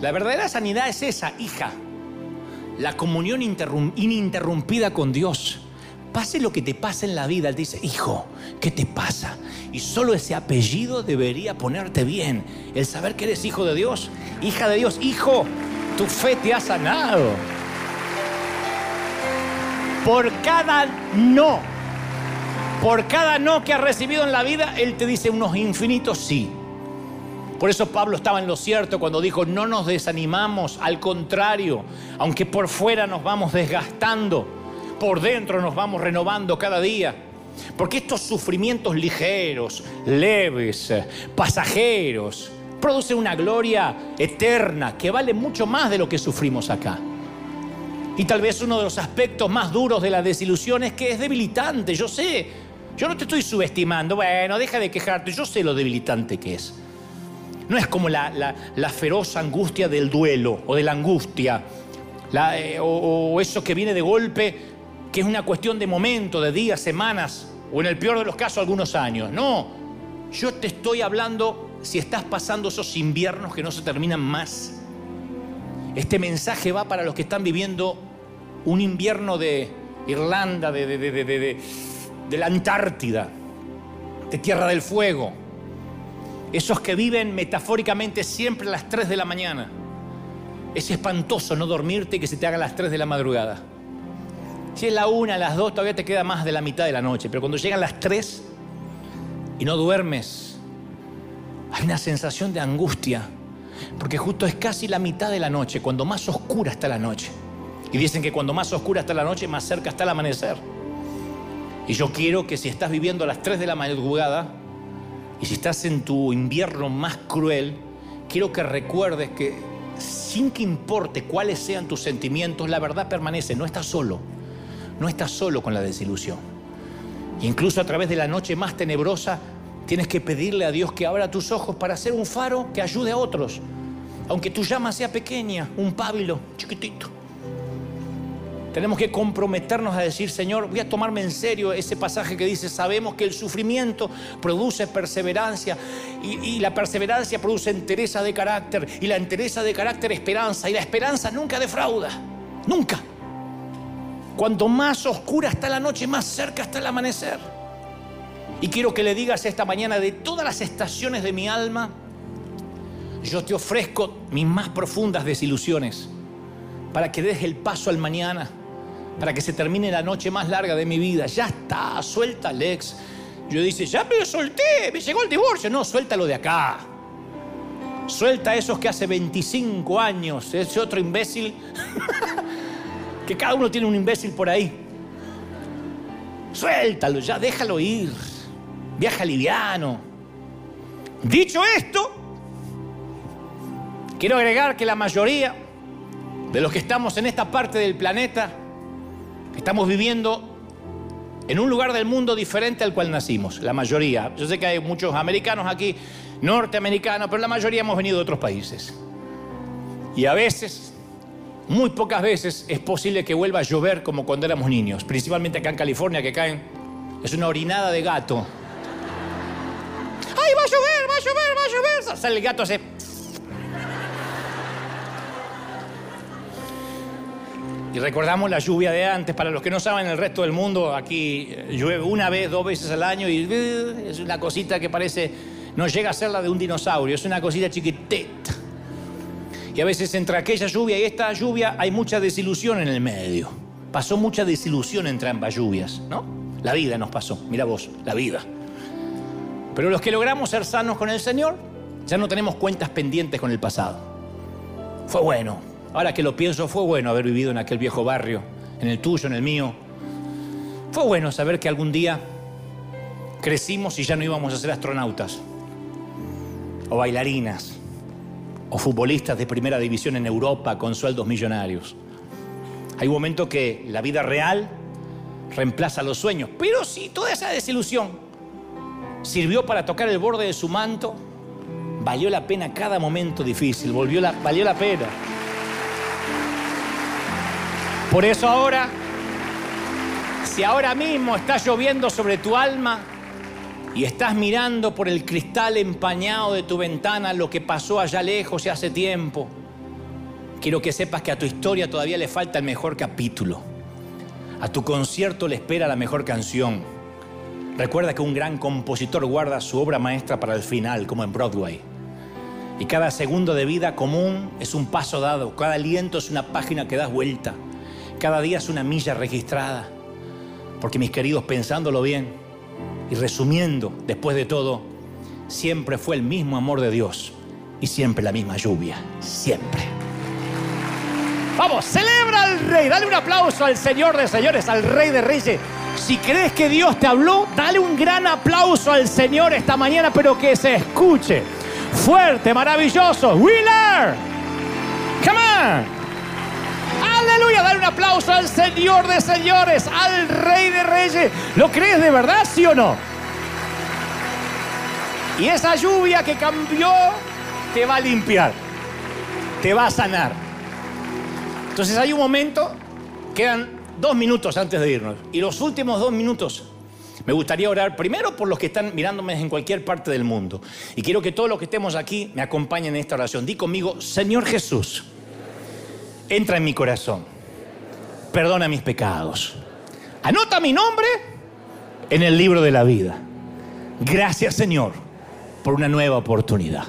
La verdadera sanidad es esa, hija. La comunión ininterrumpida con Dios. Pase lo que te pase en la vida, Él dice, hijo, ¿qué te pasa? Y solo ese apellido debería ponerte bien. El saber que eres hijo de Dios, hija de Dios, hijo, tu fe te ha sanado. Por cada no por cada no que has recibido en la vida, Él te dice unos infinitos sí. Por eso Pablo estaba en lo cierto cuando dijo, no nos desanimamos, al contrario, aunque por fuera nos vamos desgastando, por dentro nos vamos renovando cada día. Porque estos sufrimientos ligeros, leves, pasajeros, producen una gloria eterna que vale mucho más de lo que sufrimos acá. Y tal vez uno de los aspectos más duros de la desilusión es que es debilitante, yo sé. Yo no te estoy subestimando, bueno, deja de quejarte, yo sé lo debilitante que es. No es como la, feroz angustia del duelo o de la angustia, eh, o eso que viene de golpe, que es una cuestión de momento, de días, semanas, o en el peor de los casos algunos años. No, yo te estoy hablando si estás pasando esos inviernos que no se terminan más este mensaje va para los que están viviendo un invierno de Irlanda, de, la Antártida, de Tierra del Fuego. Esos que viven metafóricamente siempre a las 3 de la mañana. Es espantoso no dormirte y que se te haga a las 3 de la madrugada. Si es la 1, a las 2, todavía te queda más de la mitad de la noche. Pero cuando llegan las 3 y no duermes, hay una sensación de angustia porque justo es casi la mitad de la noche, cuando más oscura está la noche. Y dicen que cuando más oscura está la noche, más cerca está el amanecer. Y yo quiero que si estás viviendo a las 3 de la madrugada y si estás en tu invierno más cruel, quiero que recuerdes que sin que importe cuáles sean tus sentimientos, la verdad permanece, no estás solo, no estás solo con la desilusión. Incluso a través de la noche más tenebrosa, Tienes que pedirle a Dios que abra tus ojos para ser un faro que ayude a otros. Aunque tu llama sea pequeña, un pábilo chiquitito. Tenemos que comprometernos a decir, Señor, voy a tomarme en serio ese pasaje que dice, sabemos que el sufrimiento produce perseverancia y, y, la perseverancia produce entereza de carácter y la entereza de carácter esperanza y la esperanza nunca defrauda, nunca. Cuanto más oscura está la noche, más cerca está el amanecer. Y quiero que le digas esta mañana de todas las estaciones de mi alma, yo te ofrezco mis más profundas desilusiones para que des el paso al mañana, para que se termine la noche más larga de mi vida. Ya está, suelta Alex. Yo dice, ya me lo solté, me llegó el divorcio. No, suéltalo de acá. Suelta a esos que hace 25 años, ese otro imbécil, que cada uno tiene un imbécil por ahí. Suéltalo, ya déjalo ir viaja liviano. Dicho esto, quiero agregar que la mayoría de los que estamos en esta parte del planeta estamos viviendo en un lugar del mundo diferente al cual nacimos, la mayoría. Yo sé que hay muchos americanos aquí, norteamericanos, pero la mayoría hemos venido de otros países. Y a veces, muy pocas veces, es posible que vuelva a llover como cuando éramos niños, principalmente acá en California, que caen, es una orinada de gato ¡Ay, va a llover, va a llover, va a llover! Sale el gato así. Y recordamos la lluvia de antes. Para los que no saben, el resto del mundo aquí llueve una vez, dos veces al año y eh, es una cosita que parece, no llega a ser la de un dinosaurio, es una cosita chiquitita. Y a veces entre aquella lluvia y esta lluvia hay mucha desilusión en el medio. Pasó mucha desilusión entre ambas lluvias, ¿no? La vida nos pasó, mira vos, la vida. Pero los que logramos ser sanos con el Señor, ya no tenemos cuentas pendientes con el pasado. Fue bueno. Ahora que lo pienso, fue bueno haber vivido en aquel viejo barrio, en el tuyo, en el mío. Fue bueno saber que algún día crecimos y ya no íbamos a ser astronautas, o bailarinas, o futbolistas de primera división en Europa con sueldos millonarios. Hay un momento que la vida real reemplaza los sueños, pero si toda esa desilusión sirvió para tocar el borde de su manto, valió la pena cada momento difícil, volvió la, valió la pena. Por eso ahora, si ahora mismo está lloviendo sobre tu alma y estás mirando por el cristal empañado de tu ventana lo que pasó allá lejos y hace tiempo, quiero que sepas que a tu historia todavía le falta el mejor capítulo. A tu concierto le espera la mejor canción. Recuerda que un gran compositor guarda su obra maestra para el final, como en Broadway. Y cada segundo de vida común es un paso dado, cada aliento es una página que das vuelta, cada día es una milla registrada. Porque mis queridos, pensándolo bien y resumiendo, después de todo, siempre fue el mismo amor de Dios y siempre la misma lluvia, siempre. Vamos, celebra al rey, dale un aplauso al Señor de señores, al rey de reyes. Si crees que Dios te habló, dale un gran aplauso al Señor esta mañana, pero que se escuche. Fuerte, maravilloso. Wheeler. Come on. Aleluya, dale un aplauso al Señor de señores, al Rey de Reyes. ¿Lo crees de verdad, sí o no? Y esa lluvia que cambió te va a limpiar, te va a sanar. Entonces hay un momento, quedan dos minutos antes de irnos. Y los últimos dos minutos me gustaría orar primero por los que están mirándome en cualquier parte del mundo. Y quiero que todos los que estemos aquí me acompañen en esta oración. Di conmigo, Señor Jesús, entra en mi corazón, perdona mis pecados. Anota mi nombre en el libro de la vida. Gracias Señor por una nueva oportunidad.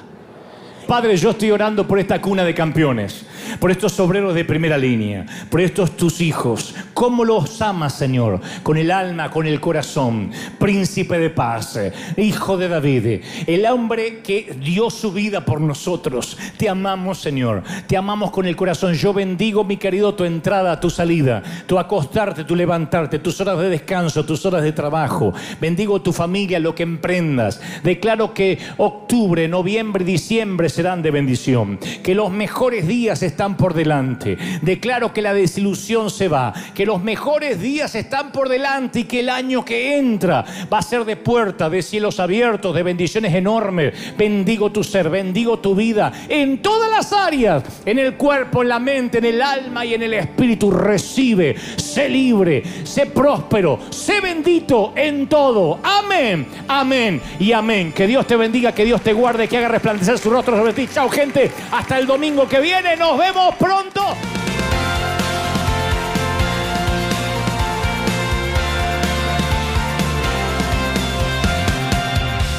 Padre, yo estoy orando por esta cuna de campeones por estos obreros de primera línea, por estos tus hijos. ¿Cómo los amas, Señor? Con el alma, con el corazón. Príncipe de paz, hijo de David, el hombre que dio su vida por nosotros. Te amamos, Señor. Te amamos con el corazón. Yo bendigo, mi querido, tu entrada, tu salida, tu acostarte, tu levantarte, tus horas de descanso, tus horas de trabajo. Bendigo tu familia, lo que emprendas. Declaro que octubre, noviembre diciembre serán de bendición. Que los mejores días están por delante. Declaro que la desilusión se va, que los mejores días están por delante y que el año que entra va a ser de puerta, de cielos abiertos, de bendiciones enormes. Bendigo tu ser, bendigo tu vida en todas las áreas, en el cuerpo, en la mente, en el alma y en el espíritu. Recibe, sé libre, sé próspero, sé bendito en todo. Amén, amén y amén. Que Dios te bendiga, que Dios te guarde, que haga resplandecer su rostro sobre ti. Chao, gente. Hasta el domingo que viene. Nos vemos pronto.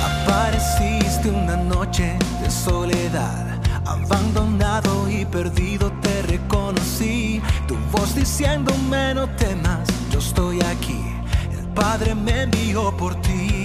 Apareciste una noche de soledad, abandonado y perdido te reconocí. Tu voz diciéndome no temas, yo estoy aquí. El Padre me envió por ti